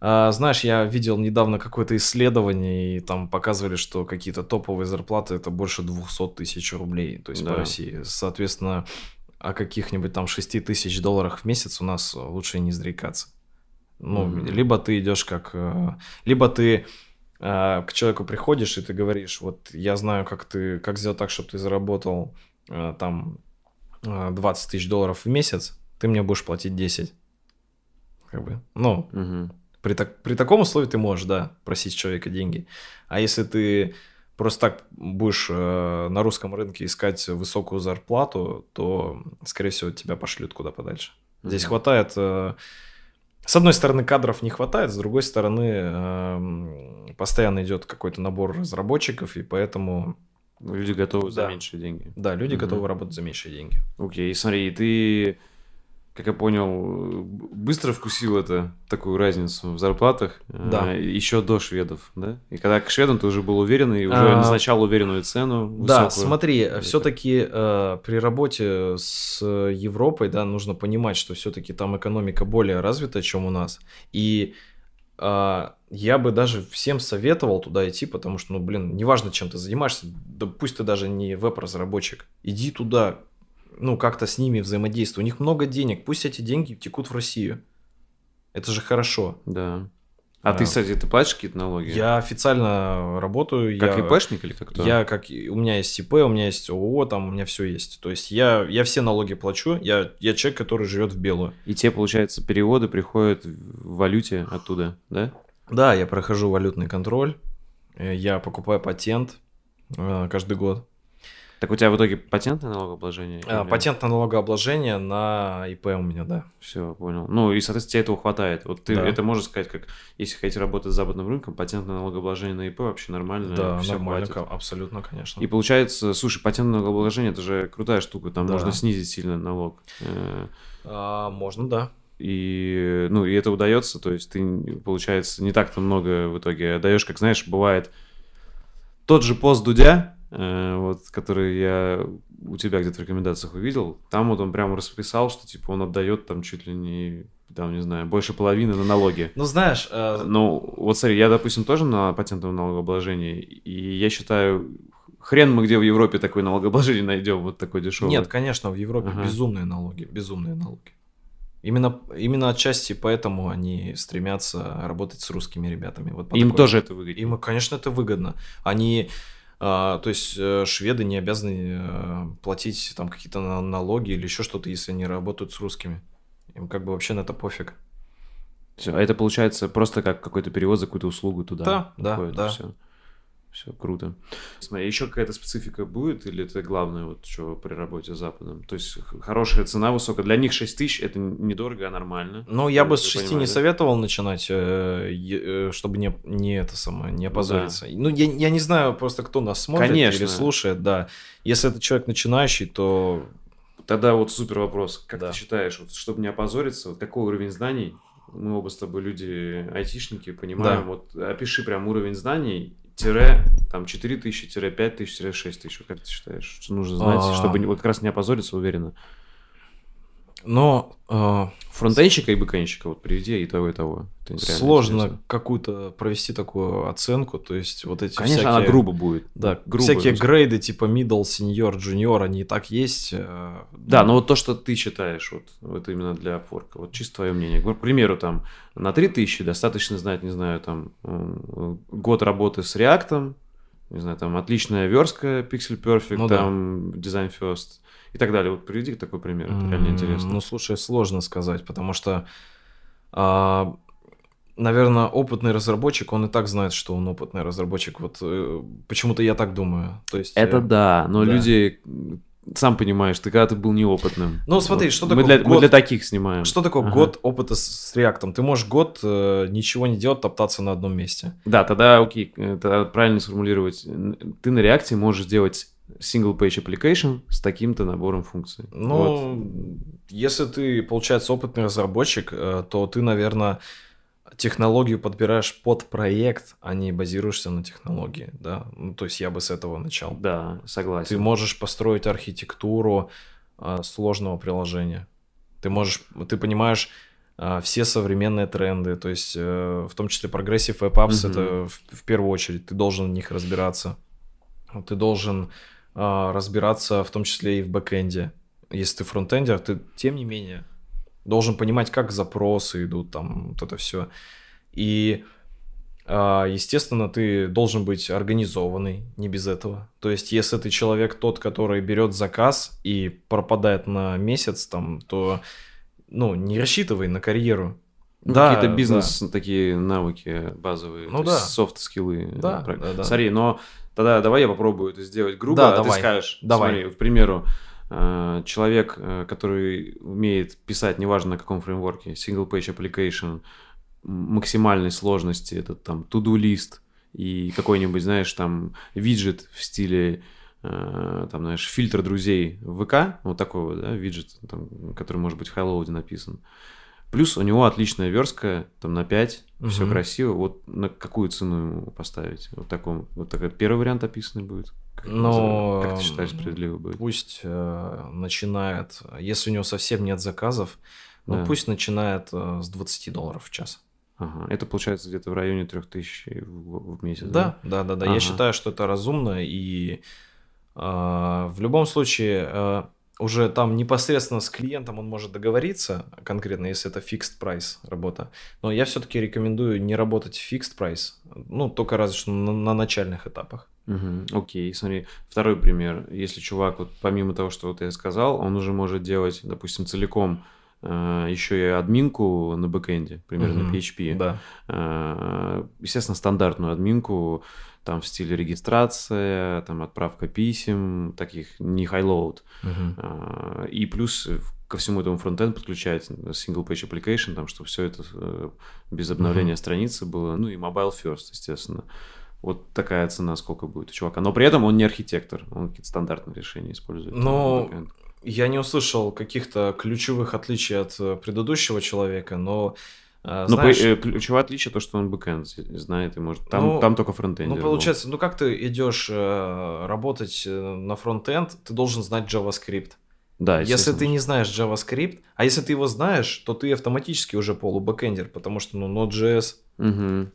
а, знаешь, я видел недавно какое-то исследование, и там показывали, что какие-то топовые зарплаты это больше 200 тысяч рублей, то есть Да. по России. Соответственно, о каких-нибудь там 6 тысяч долларах в месяц у нас лучше не зарекаться. Ну, Мгм. либо ты идешь как... э, Либо ты э, к человеку приходишь, и ты говоришь, вот я знаю, как ты, как сделать так, чтобы ты заработал э, там э, 20 тысяч долларов в месяц, ты мне будешь платить 10. Как бы, ну, Мгм. При, так, при таком условии ты можешь, да, просить человека деньги. А если ты просто так будешь э, на русском рынке искать высокую зарплату, то, скорее всего, тебя пошлют куда подальше. Здесь Мгм. хватает... э, с одной стороны, кадров не хватает, с другой стороны, эм, постоянно идет какой-то набор разработчиков, и поэтому, Люди готовы за Да. меньшие деньги. да, люди Мгм. готовы работать за меньшие деньги. Окей, смотри, ты, как я понял, быстро вкусил это, такую разницу в зарплатах, Да. еще до шведов, да? И когда к шведам ты уже был уверен и уже А, назначал уверенную цену Да, высокую. смотри, Или все-таки при работе с Европой, да, нужно понимать, что все-таки там экономика более развита, чем у нас. И а, я бы даже всем советовал туда идти, потому что, ну, блин, неважно, чем ты занимаешься, да пусть ты даже не веб-разработчик, иди туда, ну, как-то с ними взаимодействуй. У них много денег, пусть эти деньги текут в Россию. Это же хорошо. Да. А, А. ты, кстати, ты платишь какие-то налоги? Я официально работаю. Как я... ИПшник или как кто? Я как у меня есть ИП, у меня есть ООО, там у меня все есть. То есть я, я все налоги плачу, я, я человек, который живет в белую. И те, получается, переводы приходят в валюте оттуда, да? Да, я прохожу валютный контроль, э, я покупаю патент э, каждый год. Так у тебя в итоге патентное налогообложение? А, Патент на налогообложение на ИП у меня, да. Все, понял. Ну, и, соответственно, тебе этого хватает. Вот ты Да. это можешь сказать, как если хотите работать с западным рынком, патентное налогообложение на ИП вообще нормально. да, всё нормально, хватит. абсолютно, конечно. И получается, слушай, патентное налогообложение это же крутая штука, там Да. можно снизить сильно налог. Э, А, можно, да. И, ну, и это удается, то есть ты, получается, не так-то много в итоге даешь, как знаешь, бывает тот же пост Дудя, вот, который я у тебя где-то в рекомендациях увидел, там вот он прямо расписал, что типа он отдает там чуть ли не, там, не знаю, больше половины на налоги. Ну, знаешь, э, Ну, вот смотри, я, допустим, тоже на патентном налогообложении, и я считаю, хрен мы где в Европе такое налогообложение найдем, вот такой дешевый. Нет, конечно, в Европе Ага. безумные налоги, безумные налоги. Именно, именно отчасти поэтому они стремятся работать с русскими ребятами. Вот Им такой- тоже это выгодно. Им, конечно, это выгодно. Они, то есть э, шведы не обязаны э, платить там какие-то на- налоги или еще что-то, если они работают с русскими. Им как бы вообще на это пофиг. Все, а это получается просто как какой-то перевод за какую-то услугу туда. Да, да, да. Все. Все круто. Смотри, еще какая-то специфика будет, или это главное, вот что при работе с Западом? То есть хорошая цена высокая. Для них 6 тысяч это недорого, а нормально. Ну, я бы с 6 понимаешь, не да? советовал начинать, э, э, чтобы не, не это самое, не опозориться. Ну, я, я не знаю просто, кто нас смотрит Конечно. или слушает, да. Если это человек начинающий, то Тогда вот супер вопрос. Как Да. ты считаешь, вот, чтобы не опозориться, вот какой уровень знаний? Мы оба с тобой люди айтишники, понимаем. Да. Вот опиши прям уровень знаний, тире, там, 4000, тире 5000, тире 6000. Вот как ты считаешь, что нужно знать, А. чтобы вот как раз не опозориться уверенно? Но э, Фронтенщика и бэкенщика вот приведи и того, и того. Это сложно какую-то провести такую оценку, то есть вот эти Конечно, всякие... она грубо будет. Да, грубо. всякие просто. грейды типа middle, senior, junior, они и так есть. э, Да, ну, но вот то, что ты считаешь, вот, вот именно для Upwork, вот чисто твое мнение. К примеру, там, на 3000 достаточно знать, не знаю, там, год работы с React, не знаю, там, отличная верстка Pixel Perfect, Ну да. там, Design First и так далее. Вот приведи такой пример, это реально интересно. Ну, слушай, сложно сказать, потому что, а, наверное, опытный разработчик, он и так знает, что он опытный разработчик. Вот э, почему-то я так думаю. То есть, это э, да, но да. люди, сам понимаешь, ты когда ты был неопытным. Ну, смотри, Вот что мы такое для, мы год- для таких снимаем. Что такое Ага. год опыта с, с React? Ты можешь год э, ничего не делать, топтаться на одном месте. Да, тогда окей, э, тогда правильно сформулировать. Ты на реакции можешь сделать single page application с таким-то набором функций. Ну, Вот. если ты, получается, опытный разработчик, э, то ты, наверное, технологию подбираешь под проект, а не базируешься на технологии, да. Ну, то есть я бы с этого начал. Да, Ты согласен. можешь построить архитектуру э, сложного приложения. Ты можешь, ты понимаешь э, все современные тренды, то есть в том числе прогрессив Apps, Мгм. это в, в первую очередь, ты должен в них разбираться. Ты должен разбираться в том числе и в бэкэнде. Если ты фронтендер, ты тем не менее должен понимать, как запросы идут, там вот это все. И а, естественно, ты должен быть организованный, не без этого. То есть, если ты человек тот, который берет заказ и пропадает на месяц, там, то, ну, не рассчитывай на карьеру. Ну, Да, Какие-то бизнес такие навыки базовые, Ну да. софт-скиллы. Да, э, про- да, да. Смотри, но тогда давай я попробую это сделать грубо, Да, а ты давай. скажешь. Давай. Смотри, к примеру, э, человек, э, который умеет писать, неважно на каком фреймворке, single page application, максимальной сложности, это там to-do лист и какой-нибудь, знаешь, там виджет в стиле э, там, знаешь, фильтр друзей в ВК, вот такой вот, да, виджет, там, который может быть в хайлоуде написан. Плюс у него отличная верстка, там на 5, все Мгм. красиво. Вот на какую цену ему поставить? Вот таком, вот такой первый вариант описанный будет. Как, Но, как ты считаешь, справедливо будет? Пусть э, начинает, если у него совсем нет заказов, ну, Да. пусть начинает э, с 20 долларов в час. Ага. Это получается где-то в районе 3000 в, в месяц. Да, да, да, да. Ага. Я считаю, что это разумно, и а, в любом случае а, уже там непосредственно с клиентом он может договориться, конкретно, если это fixed price работа. Но я все-таки рекомендую не работать в fixed price, ну, только разве что на, на начальных этапах. Мгм. Окей, смотри, второй пример. Если чувак, вот помимо того, что вот я сказал, он уже может делать, допустим, целиком э, еще и админку на бэкэнде, примерно на PHP. Да. Э, естественно, стандартную админку, там в стиле регистрация, там отправка писем, таких не high-load. Мгм. А, И плюс ко всему этому фронтенд подключать single page application, там, чтобы все это э, без обновления страницы было, ну и mobile first, естественно. Вот такая цена сколько будет у чувака. Но при этом он не архитектор, он какие-то стандартные решения использует. Но-. Я не услышал каких-то ключевых отличий от э, предыдущего человека, но Но знаешь, при- э, ключевое отличие то, что он бэкэнд знает и может. Там, Ну, там только фронтендер. Ну, был. получается, ну как ты идешь э, работать э, на фронтенд, ты должен знать JavaScript. да, Если ты не знаешь JavaScript, а если ты его знаешь, то ты автоматически уже полубэкэндер, потому что, ну, Node.js. Мгм.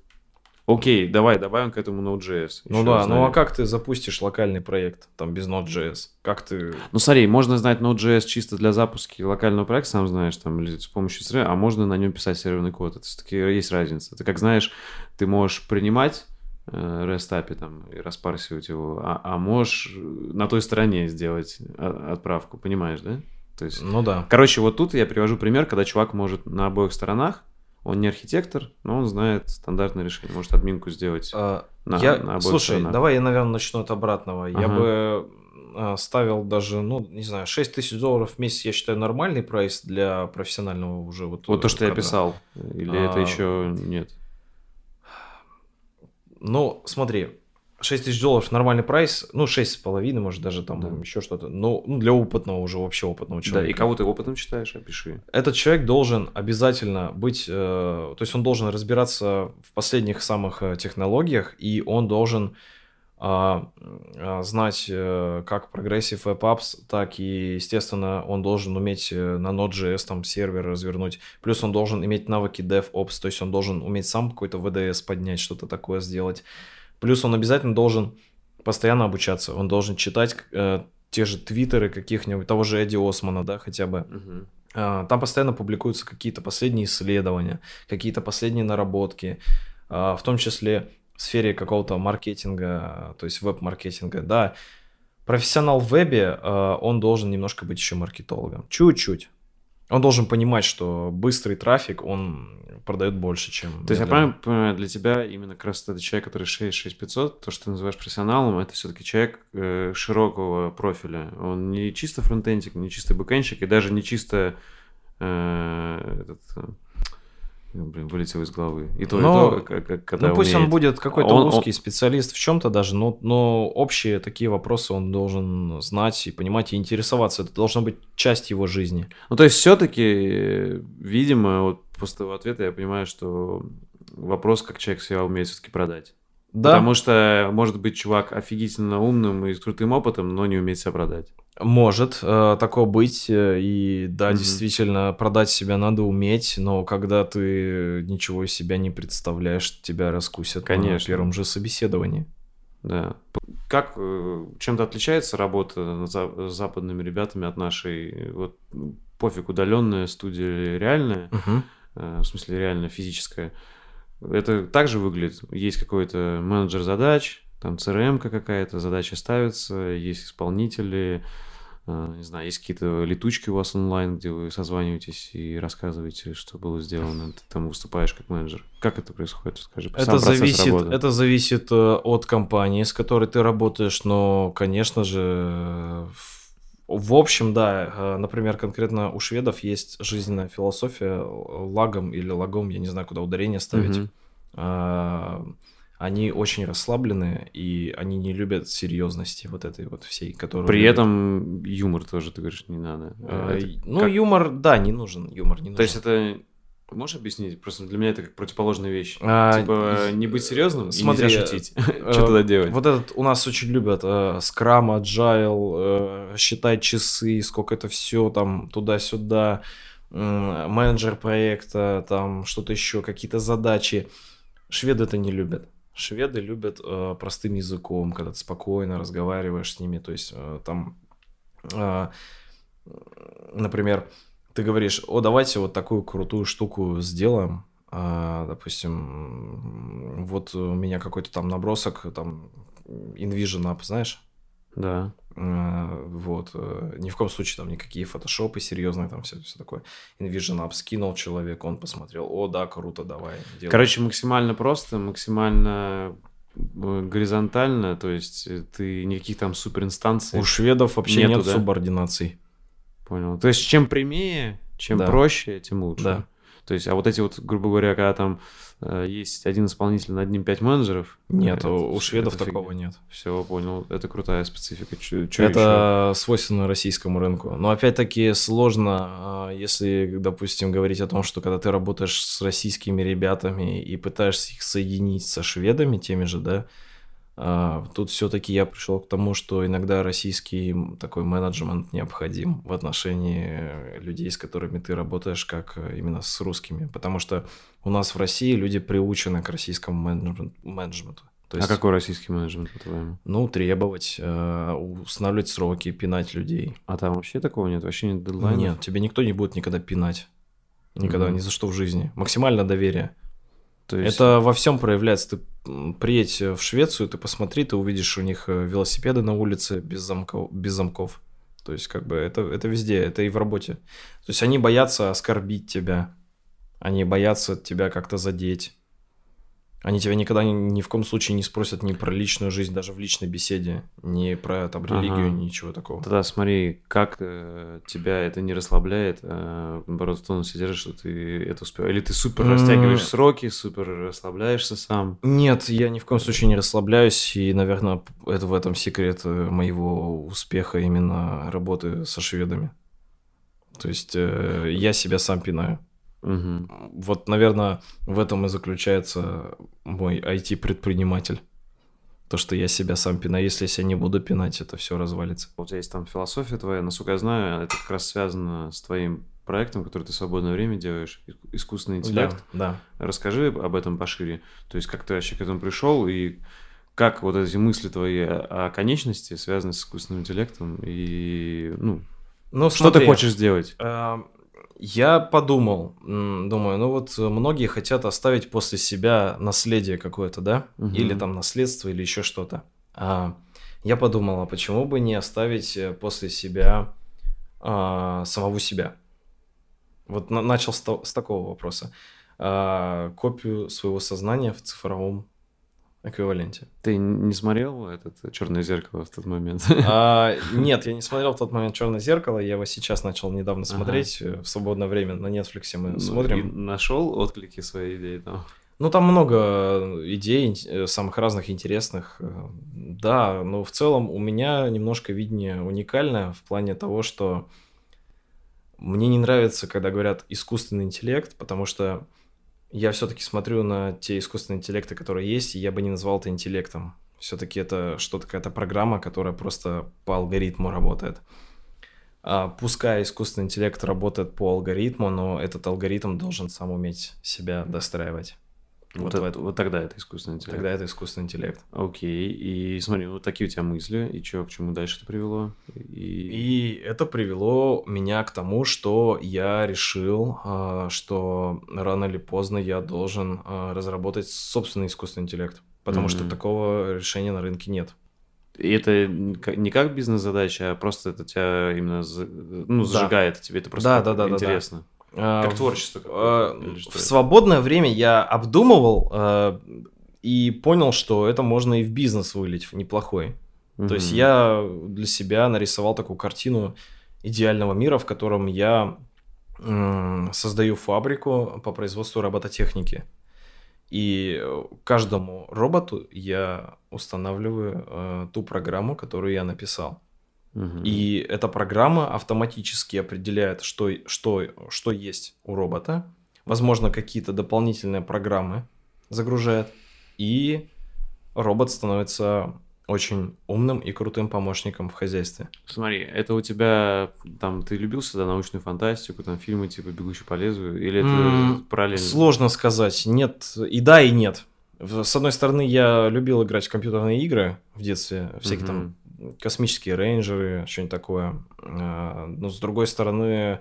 Окей, давай добавим к этому Node.js. Ну да, ну а как ты запустишь локальный проект там без Node.js? Как ты... Ну смотри, можно знать Node.js чисто для запуска локального проекта, сам знаешь, там, или с помощью сервера, а можно на нем писать серверный код. Это все-таки есть разница. Ты как знаешь, ты можешь принимать э, REST API там и распарсивать его, а, а можешь э, на той стороне сделать а, отправку, понимаешь, да? То есть, Ну да. короче, вот тут я привожу пример, когда чувак может на обоих сторонах, он не архитектор, но он знает стандартное решение, может админку сделать. А, на- я, на обоих слушай, сторонах. давай я, наверное, начну от обратного. Я Ага. бы а, ставил даже, ну, не знаю, 6 тысяч долларов в месяц, я считаю, нормальный прайс для профессионального уже вот Вот то, что я кадра. писал, или это А, еще нет? Ну, смотри, 6 тысяч долларов нормальный прайс, ну, 6,5, может, даже там да. еще что-то. Ну, ну, для опытного уже, вообще опытного человека. Да, и кого ты опытом считаешь, опиши. Этот человек должен обязательно быть, э, то есть он должен разбираться в последних самых э, технологиях, и он должен э, знать э, как Progressive Web Apps, так и, естественно, он должен уметь э, на Node.js там сервер развернуть. Плюс он должен иметь навыки DevOps, то есть он должен уметь сам какой-то VDS поднять, что-то такое сделать. Плюс он обязательно должен постоянно обучаться. Он должен читать э, те же твиттеры каких-нибудь, того же Эдди Османа, да, хотя бы. Угу. Э, там постоянно публикуются какие-то последние исследования, какие-то последние наработки, э, в том числе в сфере какого-то маркетинга, то есть веб-маркетинга, да. Профессионал в вебе, э, он должен немножко быть еще маркетологом. Чуть-чуть. Он должен понимать, что быстрый трафик, он продает больше, чем... То есть я правильно понимаю, для тебя именно как раз этот человек, который 66500, то, что ты называешь профессионалом, это все-таки человек э, широкого профиля. Он не чисто фронтендик, не чисто бэкенщик и даже не чисто э, этот, э, Блин, вылетел из головы. И то, но, и то, когда Ну, пусть умеет. он будет какой-то он, узкий он... специалист в чем-то даже, но, но общие такие вопросы он должен знать и понимать и интересоваться. Это должна быть часть его жизни. Ну, то есть, все-таки, видимо, вот после того ответа я понимаю, что вопрос, как человек себя умеет все-таки продать. Да. Потому что может быть чувак офигительно умным и с крутым опытом, но не умеет себя продать. Может э, такое быть, э, и да, mm-hmm. действительно, продать себя надо уметь, но когда ты ничего из себя не представляешь, тебя раскусят Конечно. на первом же собеседовании. Да. Как, э, чем-то отличается работа с западными ребятами от нашей? Вот пофиг, удаленная студия реальная, uh-huh. в смысле реальная физическая. Это также выглядит. Есть какой-то менеджер задач, там CRM какая-то, задача ставится, есть исполнители, э, не знаю, есть какие-то летучки у вас онлайн, где вы созваниваетесь и рассказываете, что было сделано, ты там выступаешь как менеджер. Как это происходит? Скажи, это зависит, это зависит э, от компании, с которой ты работаешь, но, конечно же, в общем, да, э, например, конкретно у шведов есть жизненная философия лагом или лагом, я не знаю, куда ударение ставить. Mm-hmm они очень расслабленные, и они не любят серьезности вот этой вот всей, которую... При этом юмор тоже, ты говоришь, не надо. А, это ну, как... юмор, да, не нужен, юмор не нужен. То есть это... Можешь объяснить? Просто для меня это как противоположная вещь. А, типа не быть серьезным смотри, и нельзя шутить. Э, Что тогда делать? Вот этот у нас очень любят э, Scrum, Agile, э, считать часы, сколько это все там туда-сюда, менеджер проекта, там что-то еще, какие-то задачи. Шведы это не любят. Шведы любят э, простым языком, когда ты спокойно разговариваешь с ними. То есть э, там, э, например, ты говоришь, о, давайте вот такую крутую штуку сделаем. Э, допустим, вот у меня какой-то там набросок, там, InVision App, знаешь? Да. Э, вот. Э, ни в коем случае там никакие фотошопы серьезные, там все, все такое. InVision App скинул человек, он посмотрел, о, да, круто, давай. Делай. Короче, максимально просто, максимально э, горизонтально, то есть ты никаких там суперинстанций. У шведов вообще нету, нет да? субординаций. Понял. То есть чем прямее, чем да. проще, тем лучше. Да. То есть, а вот эти вот, грубо говоря, когда там э, есть один исполнитель над ним пять менеджеров. Нет, это, у шведов такого фиг... нет. Все, понял. Это крутая специфика. Чё, чё это еще? свойственно российскому рынку. Но опять-таки сложно, а, если, допустим, говорить о том, что когда ты работаешь с российскими ребятами и пытаешься их соединить со шведами теми же, да, тут все-таки я пришел к тому, что иногда российский такой менеджмент необходим в отношении людей, с которыми ты работаешь, как э, именно с русскими. Потому что у нас в России люди приучены к российскому менеджменту. То а есть, а какой российский менеджмент, по-твоему? Ну, требовать, э, устанавливать сроки, пинать людей. А там вообще такого нет? Вообще нет дедлайнов? Нет, тебе никто не будет никогда пинать. Никогда, mm-hmm. ни за что в жизни. Максимально доверие. То есть... Это во всем проявляется. Ты приедь в Швецию, ты посмотри, ты увидишь у них э, велосипеды на улице без замков. Без замков. То есть, как бы, это, это везде, это и в работе. То есть, они боятся оскорбить тебя. Они боятся тебя как-то задеть. Они тебя никогда ни, ни в коем случае не спросят ни про личную жизнь, даже в личной беседе, ни про там религию, ага. ничего такого. Тогда смотри, как э, тебя это не расслабляет, э, наоборот, в тонусе держишь, что ты это успел. Или ты супер растягиваешь mm. сроки, супер расслабляешься сам. Нет, я ни в коем случае не расслабляюсь, и, наверное, это в этом секрет э, моего успеха именно работы со шведами. То есть э, я себя сам пинаю. Угу. Вот, наверное, в этом и заключается мой IT-предприниматель. То, что я себя сам пинаю. Если я себя не буду пинать, это все развалится. У тебя есть там философия твоя, насколько я знаю, это как раз связано с твоим проектом, который ты в свободное время делаешь, искусственный интеллект. Да, да. Расскажи об этом пошире. То есть, как ты вообще к этому пришел и как вот эти мысли твои о конечности связаны с искусственным интеллектом и, ну, ну что смотри, ты хочешь сделать? Э, я подумал, думаю, ну вот многие хотят оставить после себя наследие какое-то, да, угу. или там наследство, или еще что-то. А я подумал, а почему бы не оставить э, после себя а, самого себя? Вот на, начал с, с такого вопроса. А, копию своего сознания в цифровом эквиваленте. Ты не смотрел этот черное зеркало в тот момент? А, нет, я не смотрел в тот момент черное зеркало. Я его сейчас начал недавно смотреть ага. в свободное время на Netflix мы ну, смотрим. нашел отклики своей идеи там? Ну, там много идей, э, самых разных интересных. Э, да, но в целом у меня немножко видение уникальное в плане того, что мне не нравится, когда говорят искусственный интеллект, потому что я все-таки смотрю на те искусственные интеллекты, которые есть, и я бы не назвал это интеллектом. Все-таки это что-то какая-то программа, которая просто по алгоритму работает. А, пускай искусственный интеллект работает по алгоритму, но этот алгоритм должен сам уметь себя достраивать. Вот, вот, это, вот тогда это искусственный интеллект. Тогда это искусственный интеллект. Окей. И смотри, вот такие у тебя мысли. И что, к чему дальше это привело? И... и это привело меня к тому, что я решил, а, что рано или поздно я должен а, разработать собственный искусственный интеллект. Потому mm-hmm. что такого решения на рынке нет. И это не как бизнес-задача, а просто это тебя именно ну, зажигает, да. тебе это просто да, да, да, интересно. Да, да. Как а, творчество. А, в свободное время я обдумывал а, и понял, что это можно и в бизнес вылить неплохой. Угу. То есть я для себя нарисовал такую картину идеального мира, в котором я создаю фабрику по производству робототехники. И каждому роботу я устанавливаю э, ту программу, которую я написал. И эта программа автоматически определяет, что, что, что есть у робота. Возможно, какие-то дополнительные программы загружает. И робот становится очень умным и крутым помощником в хозяйстве. Смотри, это у тебя там ты любил всегда научную фантастику, там фильмы типа «Бегущий по лезвию» или это mm, параллельно? Сложно сказать. Нет, и да, и нет. С одной стороны, я любил играть в компьютерные игры в детстве, всякие mm-hmm. там космические рейнджеры, что-нибудь такое. А, но с другой стороны,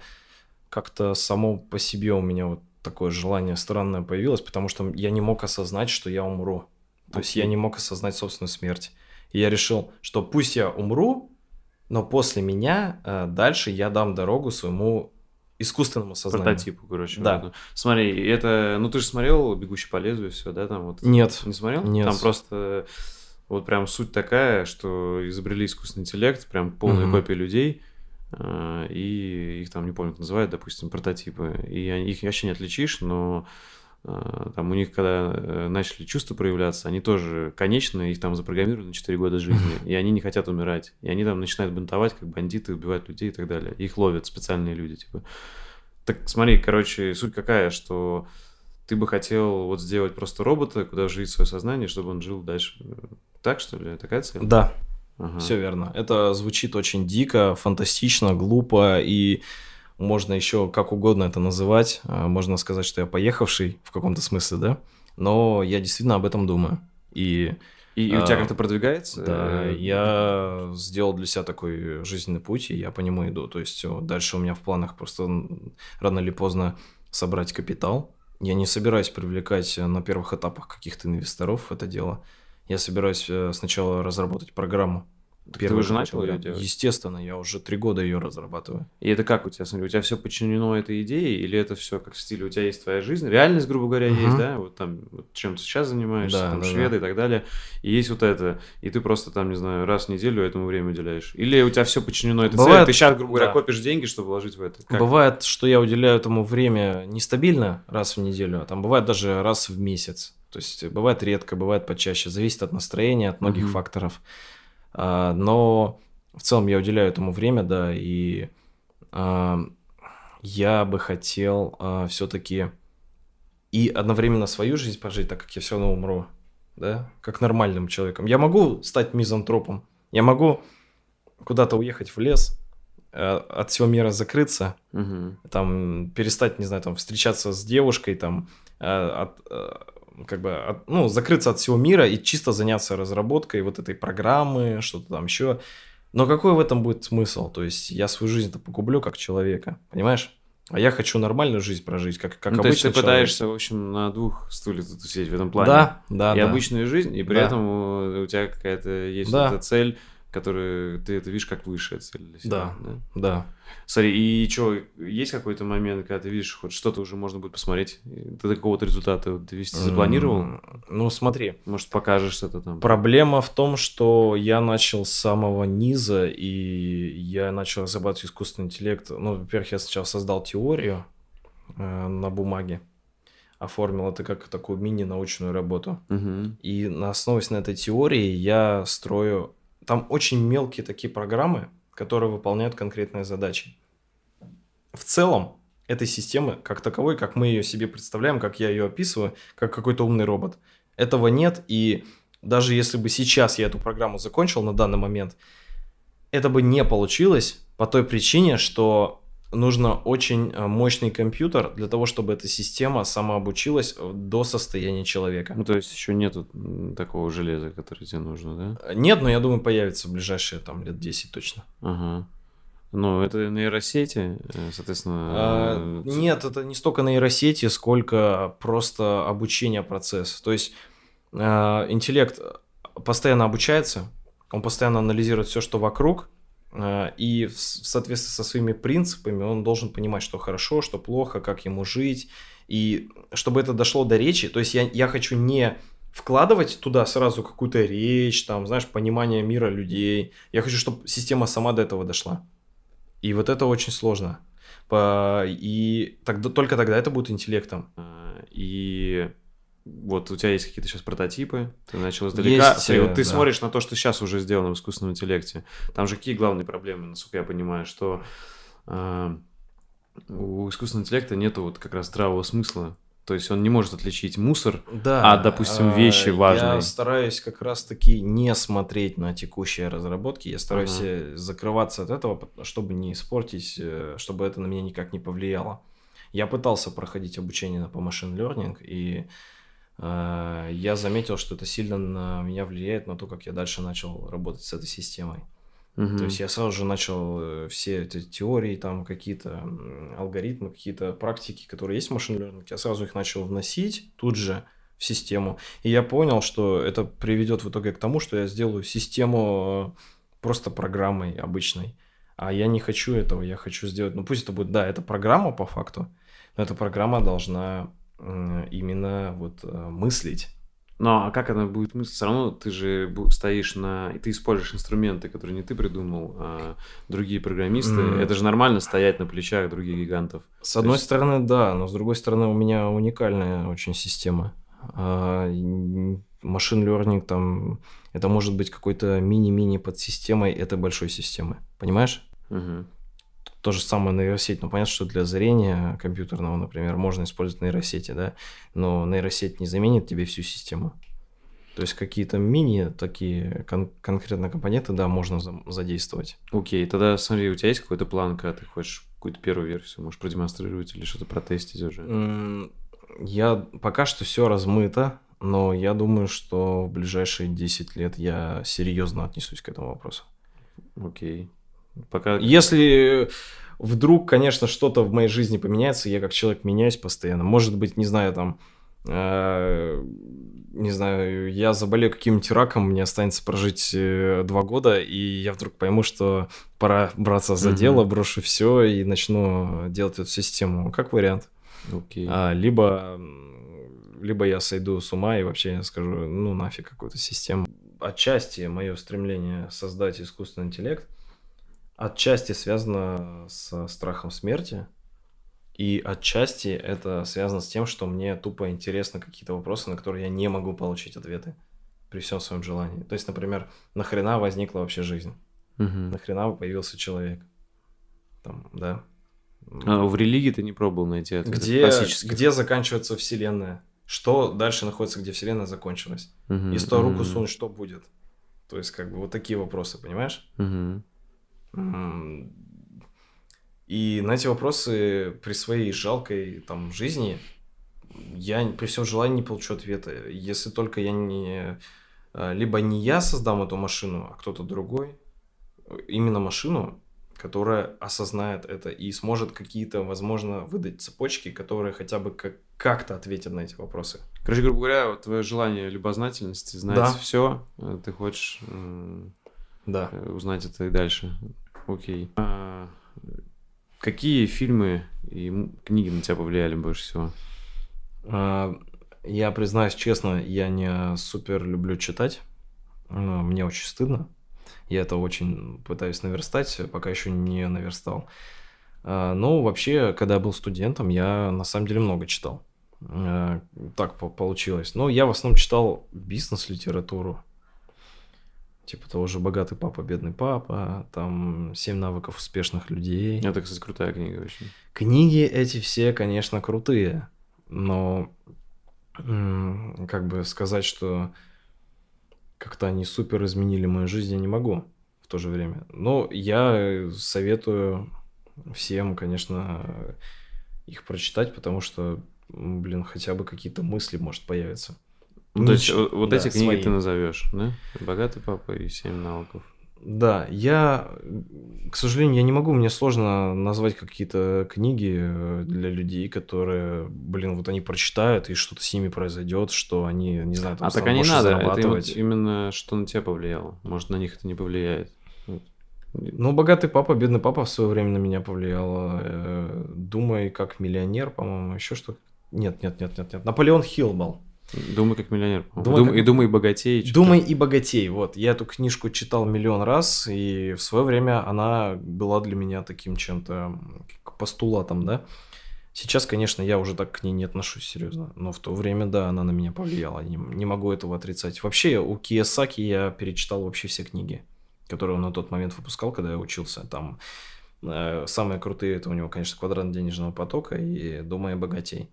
как-то само по себе у меня вот такое желание странное появилось, потому что я не мог осознать, что я умру. То okay. есть я не мог осознать собственную смерть. И я решил, что пусть я умру, но после меня э, дальше я дам дорогу своему искусственному сознанию. Прототипу, короче. Да. Вот. Смотри, это, ну ты же смотрел «Бегущий по лезвию» все, да, там вот? Нет. Не смотрел? Нет. Там просто вот прям суть такая, что изобрели искусственный интеллект, прям полная mm-hmm. копия людей, а, и их там, не помню, как называют, допустим, прототипы. И их вообще не отличишь, но а, там у них, когда э, начали чувства проявляться, они тоже конечные, их там запрограммировали на 4 года жизни, и они не хотят умирать. И они там начинают бунтовать, как бандиты, убивать людей и так далее. Их ловят специальные люди, типа. Так смотри, короче, суть какая, что ты бы хотел вот сделать просто робота, куда жить свое сознание, чтобы он жил дальше так, что ли? Такая цель? Да, ага. все верно. Это звучит очень дико, фантастично, глупо, и можно еще как угодно это называть. А, можно сказать, что я поехавший в каком-то смысле, да? Но я действительно об этом думаю. И и, и у тебя а, как-то продвигается? Да, я сделал для себя такой жизненный путь, и я по нему иду. То есть дальше у меня в планах просто рано или поздно собрать капитал. Я не собираюсь привлекать на первых этапах каких-то инвесторов в это дело. Я собираюсь э, сначала разработать программу Так ты уже начал ее делать? Естественно, я уже три года ее разрабатываю. И это как у тебя, смотри, у тебя все подчинено этой идее, или это все как в стиле, у тебя есть твоя жизнь, реальность, грубо говоря, uh-huh. есть, да, вот там, вот, чем ты сейчас занимаешься, да, там, да, шведы да. и так далее, и есть вот это, и ты просто там, не знаю, раз в неделю этому время уделяешь. Или у тебя все подчинено этой Бывает, цели, ты сейчас, грубо говоря, да. копишь деньги, чтобы вложить в это. Как? Бывает, что я уделяю этому время нестабильно раз в неделю, а там бывает даже раз в месяц. То есть бывает редко, бывает почаще, зависит от настроения, от многих uh-huh. факторов. А, но в целом я уделяю этому время, да, и э, я бы хотел э, все-таки и одновременно свою жизнь пожить, так как я все равно умру, да, как нормальным человеком. Я могу стать мизантропом, я могу куда-то уехать в лес, э, от всего мира закрыться, угу. там перестать, не знаю, там встречаться с девушкой, там э, от, э, как бы, от, ну, закрыться от всего мира и чисто заняться разработкой вот этой программы, что-то там еще. Но какой в этом будет смысл? То есть я свою жизнь-то погублю как человека, понимаешь? А я хочу нормальную жизнь прожить, как, как ну, То есть ты человек. пытаешься, в общем, на двух стульях тут сидеть в этом плане. Да, да, И да. обычную жизнь, и при да. этом у тебя какая-то есть да. эта цель который ты это видишь как высшая цель для себя. Да, да. да. Смотри, и что, есть какой-то момент, когда ты видишь, хоть что-то уже можно будет посмотреть, ты до какого-то результата довести запланировал? Ну, смотри. Может, покажешь это там? Проблема в том, что я начал с самого низа, и я начал разрабатывать искусственный интеллект. Ну, во-первых, я сначала создал теорию э, на бумаге, оформил это как такую мини-научную работу. Угу. И на основе на этой теории я строю там очень мелкие такие программы, которые выполняют конкретные задачи. В целом, этой системы, как таковой, как мы ее себе представляем, как я ее описываю, как какой-то умный робот, этого нет. И даже если бы сейчас я эту программу закончил на данный момент, это бы не получилось по той причине, что нужно очень э, мощный компьютер для того, чтобы эта система самообучилась э, до состояния человека. Ну, то есть еще нету такого железа, которое тебе нужно, да? Э, нет, но я думаю, появится в ближайшие там лет 10 точно. Ага. Ну, это нейросети, соответственно. А, нет, это не столько нейросети, сколько просто обучение процесса. То есть интеллект постоянно обучается, он постоянно анализирует все, что вокруг, и в соответствии со своими принципами он должен понимать, что хорошо, что плохо, как ему жить. И чтобы это дошло до речи, то есть я, я хочу не вкладывать туда сразу какую-то речь, там, знаешь, понимание мира людей. Я хочу, чтобы система сама до этого дошла. И вот это очень сложно. И тогда, только тогда это будет интеллектом. А, и вот у тебя есть какие-то сейчас прототипы, ты начал издалека. Есть, Смотри, вот ты да. смотришь на то, что сейчас уже сделано в искусственном интеллекте. Там же какие главные проблемы, насколько я понимаю, что э, у искусственного интеллекта нету вот как раз здравого смысла. То есть он не может отличить мусор да, а, допустим, вещи важные. Я стараюсь как раз-таки не смотреть на текущие разработки. Я стараюсь ага. закрываться от этого, чтобы не испортить, э, чтобы это на меня никак не повлияло. Я пытался проходить обучение по машин learning, и Э, я заметил, что это сильно на меня влияет на то, как я дальше начал работать с этой системой. Угу. То есть я сразу же начал э, все эти теории, там какие-то алгоритмы, какие-то практики, которые есть в машин learning, я сразу их начал вносить тут же в систему. И я понял, что это приведет в итоге к тому, что я сделаю систему э, просто программой обычной. А я не хочу этого, я хочу сделать, ну пусть это будет, да, это программа по факту, но эта программа должна именно вот э, мыслить. Ну, а как она будет мыслить? Все равно ты же стоишь на... И ты используешь инструменты, которые не ты придумал, а другие программисты. Mm. Это же нормально стоять на плечах других гигантов. С одной есть... стороны, да, но с другой стороны, у меня уникальная очень система. А, машин learning там... Это может быть какой-то мини-мини подсистемой этой большой системы. Понимаешь? Угу. То же самое нейросеть. Ну, понятно, что для зрения компьютерного, например, можно использовать нейросети, да, но нейросеть не заменит тебе всю систему. То есть какие-то мини такие кон- конкретно компоненты, да, можно за- задействовать. Окей, тогда смотри, у тебя есть какой-то план, когда ты хочешь какую-то первую версию, можешь продемонстрировать или что-то протестить уже? Я пока что все размыто, но я думаю, что в ближайшие 10 лет я серьезно отнесусь к этому вопросу. Окей. Пока... Если вдруг, конечно, что-то в моей жизни поменяется, я как человек меняюсь постоянно. Может быть, не знаю, там э, не знаю, я заболею каким-нибудь раком, мне останется прожить э, два года, и я вдруг пойму, что пора браться за дело, брошу все и начну делать эту систему. Как вариант. Okay. А, либо, либо я сойду с ума и вообще скажу, ну нафиг какую-то систему. Отчасти мое стремление создать искусственный интеллект отчасти связано с страхом смерти, и отчасти это связано с тем, что мне тупо интересны какие-то вопросы, на которые я не могу получить ответы при всем своем желании. То есть, например, нахрена возникла вообще жизнь? Угу. Нахрена появился человек? Там, да. А в религии ты не пробовал найти ответ? Где, где заканчивается Вселенная? Что дальше находится, где Вселенная закончилась? Угу. И сто руку сунуть, что будет? То есть, как бы вот такие вопросы, понимаешь? Угу. И на эти вопросы при своей жалкой там жизни я при всем желании не получу ответа. Если только я не... А, либо не я создам эту машину, а кто-то другой. Именно машину, которая осознает это и сможет какие-то, возможно, выдать цепочки, которые хотя бы как- как-то ответят на эти вопросы. Короче, грубо говоря, вот твое желание любознательности, знать да. все, э, ты хочешь да. Э, узнать это и дальше. Окей. А, какие фильмы и книги на тебя повлияли больше всего? А, я признаюсь честно, я не супер люблю читать. Мне очень стыдно. Я это очень пытаюсь наверстать, пока еще не наверстал. А, но вообще, когда я был студентом, я на самом деле много читал. А, так получилось. Но я в основном читал бизнес-литературу. Типа того же «Богатый папа, бедный папа», там «Семь навыков успешных людей». Это, кстати, крутая книга очень. Книги эти все, конечно, крутые, но как бы сказать, что как-то они супер изменили мою жизнь, я не могу в то же время. Но я советую всем, конечно, их прочитать, потому что, блин, хотя бы какие-то мысли, может, появятся. Ну, то есть вот да, эти книги свои. ты назовешь, да? Богатый папа и семь навыков. Да, я, к сожалению, я не могу, мне сложно назвать какие-то книги э, для людей, которые, блин, вот они прочитают, и что-то с ними произойдет, что они, не знаю, там А так они надо, это вот именно что на тебя повлияло. Может, на них это не повлияет. Ну, богатый папа, бедный папа в свое время на меня повлияло. Э, Думай, как миллионер, по-моему, еще что. Нет, нет, нет, нет, нет. Наполеон Хилл был. Думай как миллионер. Думай, Дум, как... И думай богатей. Думай и богатей. Вот. Я эту книжку читал миллион раз, и в свое время она была для меня таким чем-то постулатом, да. Сейчас, конечно, я уже так к ней не отношусь серьезно, но в то время, да, она на меня повлияла, не, не могу этого отрицать. Вообще, у Киясаки я перечитал вообще все книги, которые он на тот момент выпускал, когда я учился. Там э, самые крутые, это у него, конечно, «Квадрат денежного потока» и «Думай о богатей».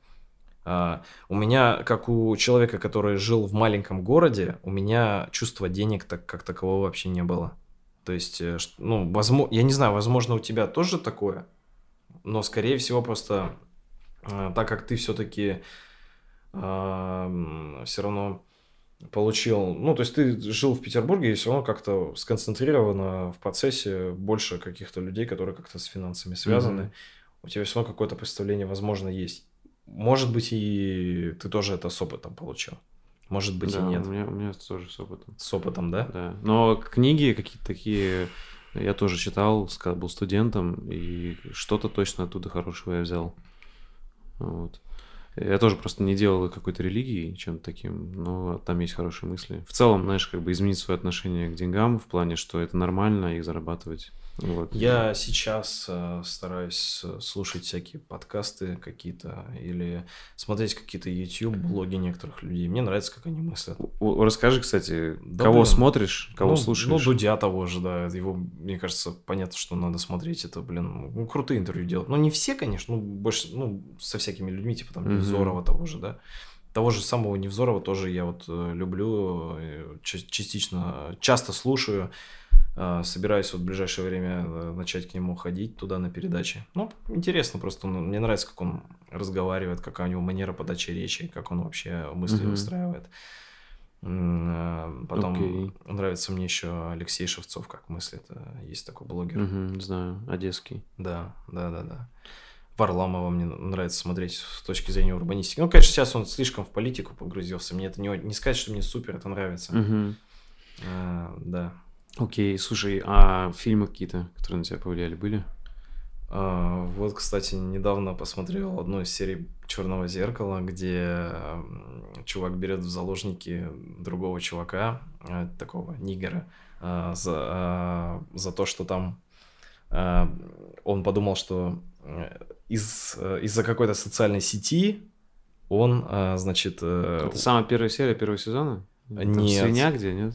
Uh, у меня, как у человека, который жил в маленьком городе, у меня чувства денег так как такового вообще не было. То есть, э, ну, возможно, я не знаю, возможно, у тебя тоже такое, но, скорее всего, просто uh, так как ты все-таки uh, все равно получил, ну, то есть ты жил в Петербурге и все равно как-то сконцентрировано в процессе больше каких-то людей, которые как-то с финансами связаны. Mm-hmm. У тебя все равно какое-то представление, возможно, есть. Может быть, и ты тоже это с опытом получил. Может быть, да, и нет. У меня, у меня тоже с опытом. С опытом, да? Да. Но книги какие-то такие я тоже читал, был студентом, и что-то точно оттуда хорошего я взял. Вот. Я тоже просто не делал какой-то религии, чем-то таким, но там есть хорошие мысли. В целом, знаешь, как бы изменить свое отношение к деньгам в плане, что это нормально их зарабатывать вот. Я сейчас э, стараюсь э, слушать всякие подкасты какие-то или смотреть какие-то YouTube блоги некоторых людей. Мне нравится, как они мыслят. Расскажи, кстати, да, кого блин. смотришь, кого ну, слушаешь? Ну, Дудя того же, да. Его, мне кажется, понятно, что надо смотреть. Это, блин, ну, крутые интервью делать. Ну, не все, конечно, ну, больше, ну, со всякими людьми, типа там Невзорова mm-hmm. того же, да. Того же самого Невзорова тоже я вот э, люблю, частично, часто слушаю. А, собираюсь вот в ближайшее время э, начать к нему ходить туда на передачи. Ну, интересно просто. Мне нравится, как он разговаривает, какая у него манера подачи речи, как он вообще мысли mm-hmm. выстраивает. А, потом okay. нравится мне еще Алексей Шевцов, как мыслит. Есть такой блогер. Mm-hmm, знаю, одесский. Да, да, да, да. Варламова мне нравится смотреть с точки зрения урбанистики. Ну, конечно, сейчас он слишком в политику погрузился. Мне это не, не сказать, что мне супер это нравится. Мгм. А, да. Окей, слушай, а фильмы какие-то, которые на тебя повлияли, были? А, вот, кстати, недавно посмотрел одну из серий Черного зеркала, где чувак берет в заложники другого чувака, э, такого нигера, а, за, а, за то, что там а, он подумал, что э, из, э, из-за какой-то социальной сети он, а, значит... э, Это самая первая серия первого сезона? Там Нет. Свинья где, нет?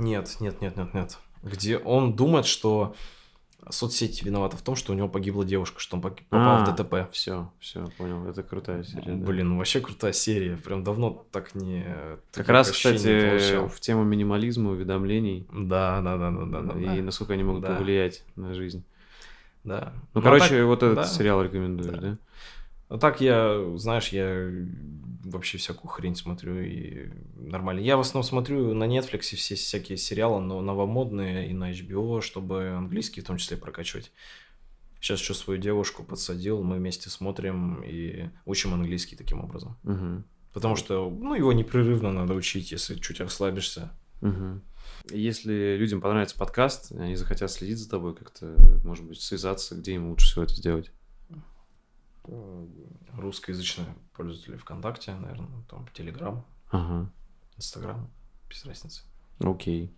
Нет, нет, нет, нет, нет. Где он думает, что соцсети виноваты в том, что у него погибла девушка, что он попал А, в ДТП. Все, все, понял. Это крутая серия. да. Блин, ну вообще крутая серия. Прям давно так не... Как раз, кстати, в тему минимализма, уведомлений Да, да, да, да, да, да. и да. насколько они могут Да. повлиять на жизнь. Да. Ну, а короче, так- вот этот да. сериал рекомендуешь, Да. да? А так я, знаешь, я вообще всякую хрень смотрю и нормально. Я в основном смотрю на Netflix все всякие сериалы, но новомодные и на HBO, чтобы английский в том числе прокачивать. Сейчас еще свою девушку подсадил, мы вместе смотрим и учим английский таким образом. Мгм. Потому что, ну, его непрерывно надо учить, если чуть расслабишься. Мгм. Если людям понравится подкаст, они захотят следить за тобой, как-то, может быть, связаться, где им лучше всего это сделать. Русскоязычные пользователи ВКонтакте, наверное, там Телеграм, Ага, Инстаграм, без разницы. окей.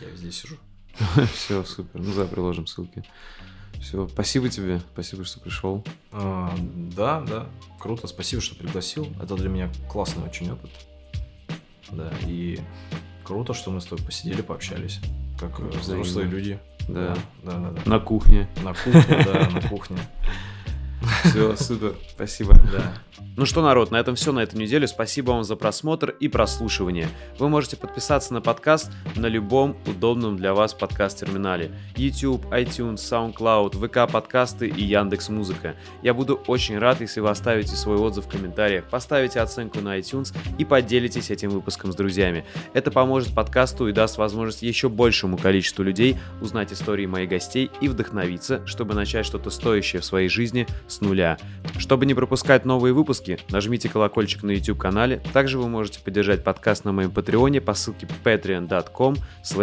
Я везде сижу. Все, супер. Ну да, приложим ссылки. Все, спасибо тебе, спасибо, что пришел. А, да, да, круто, спасибо, что пригласил. Это для меня классный очень опыт. Да, и круто, что мы с тобой посидели, пообщались, как э, Взаимно. взрослые люди. Да. да, да, да. На кухне. На кухне, да, на кухне. Все, супер, спасибо. Да. Ну что, народ, на этом все на эту неделю. Спасибо вам за просмотр и прослушивание. Вы можете подписаться на подкаст на любом удобном для вас подкаст-терминале. YouTube, iTunes, SoundCloud, ВК подкасты и Яндекс Музыка. Я буду очень рад, если вы оставите свой отзыв в комментариях, поставите оценку на iTunes и поделитесь этим выпуском с друзьями. Это поможет подкасту и даст возможность еще большему количеству людей узнать истории моих гостей и вдохновиться, чтобы начать что-то стоящее в своей жизни с нуля. Чтобы не пропускать новые выпуски, нажмите колокольчик на YouTube-канале. Также вы можете поддержать подкаст на моем патреоне по ссылке patreon.com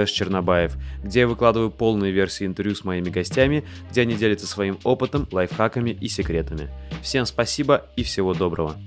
чернобаев, где я выкладываю полные версии интервью с моими гостями, где они делятся своим опытом, лайфхаками и секретами. Всем спасибо и всего доброго.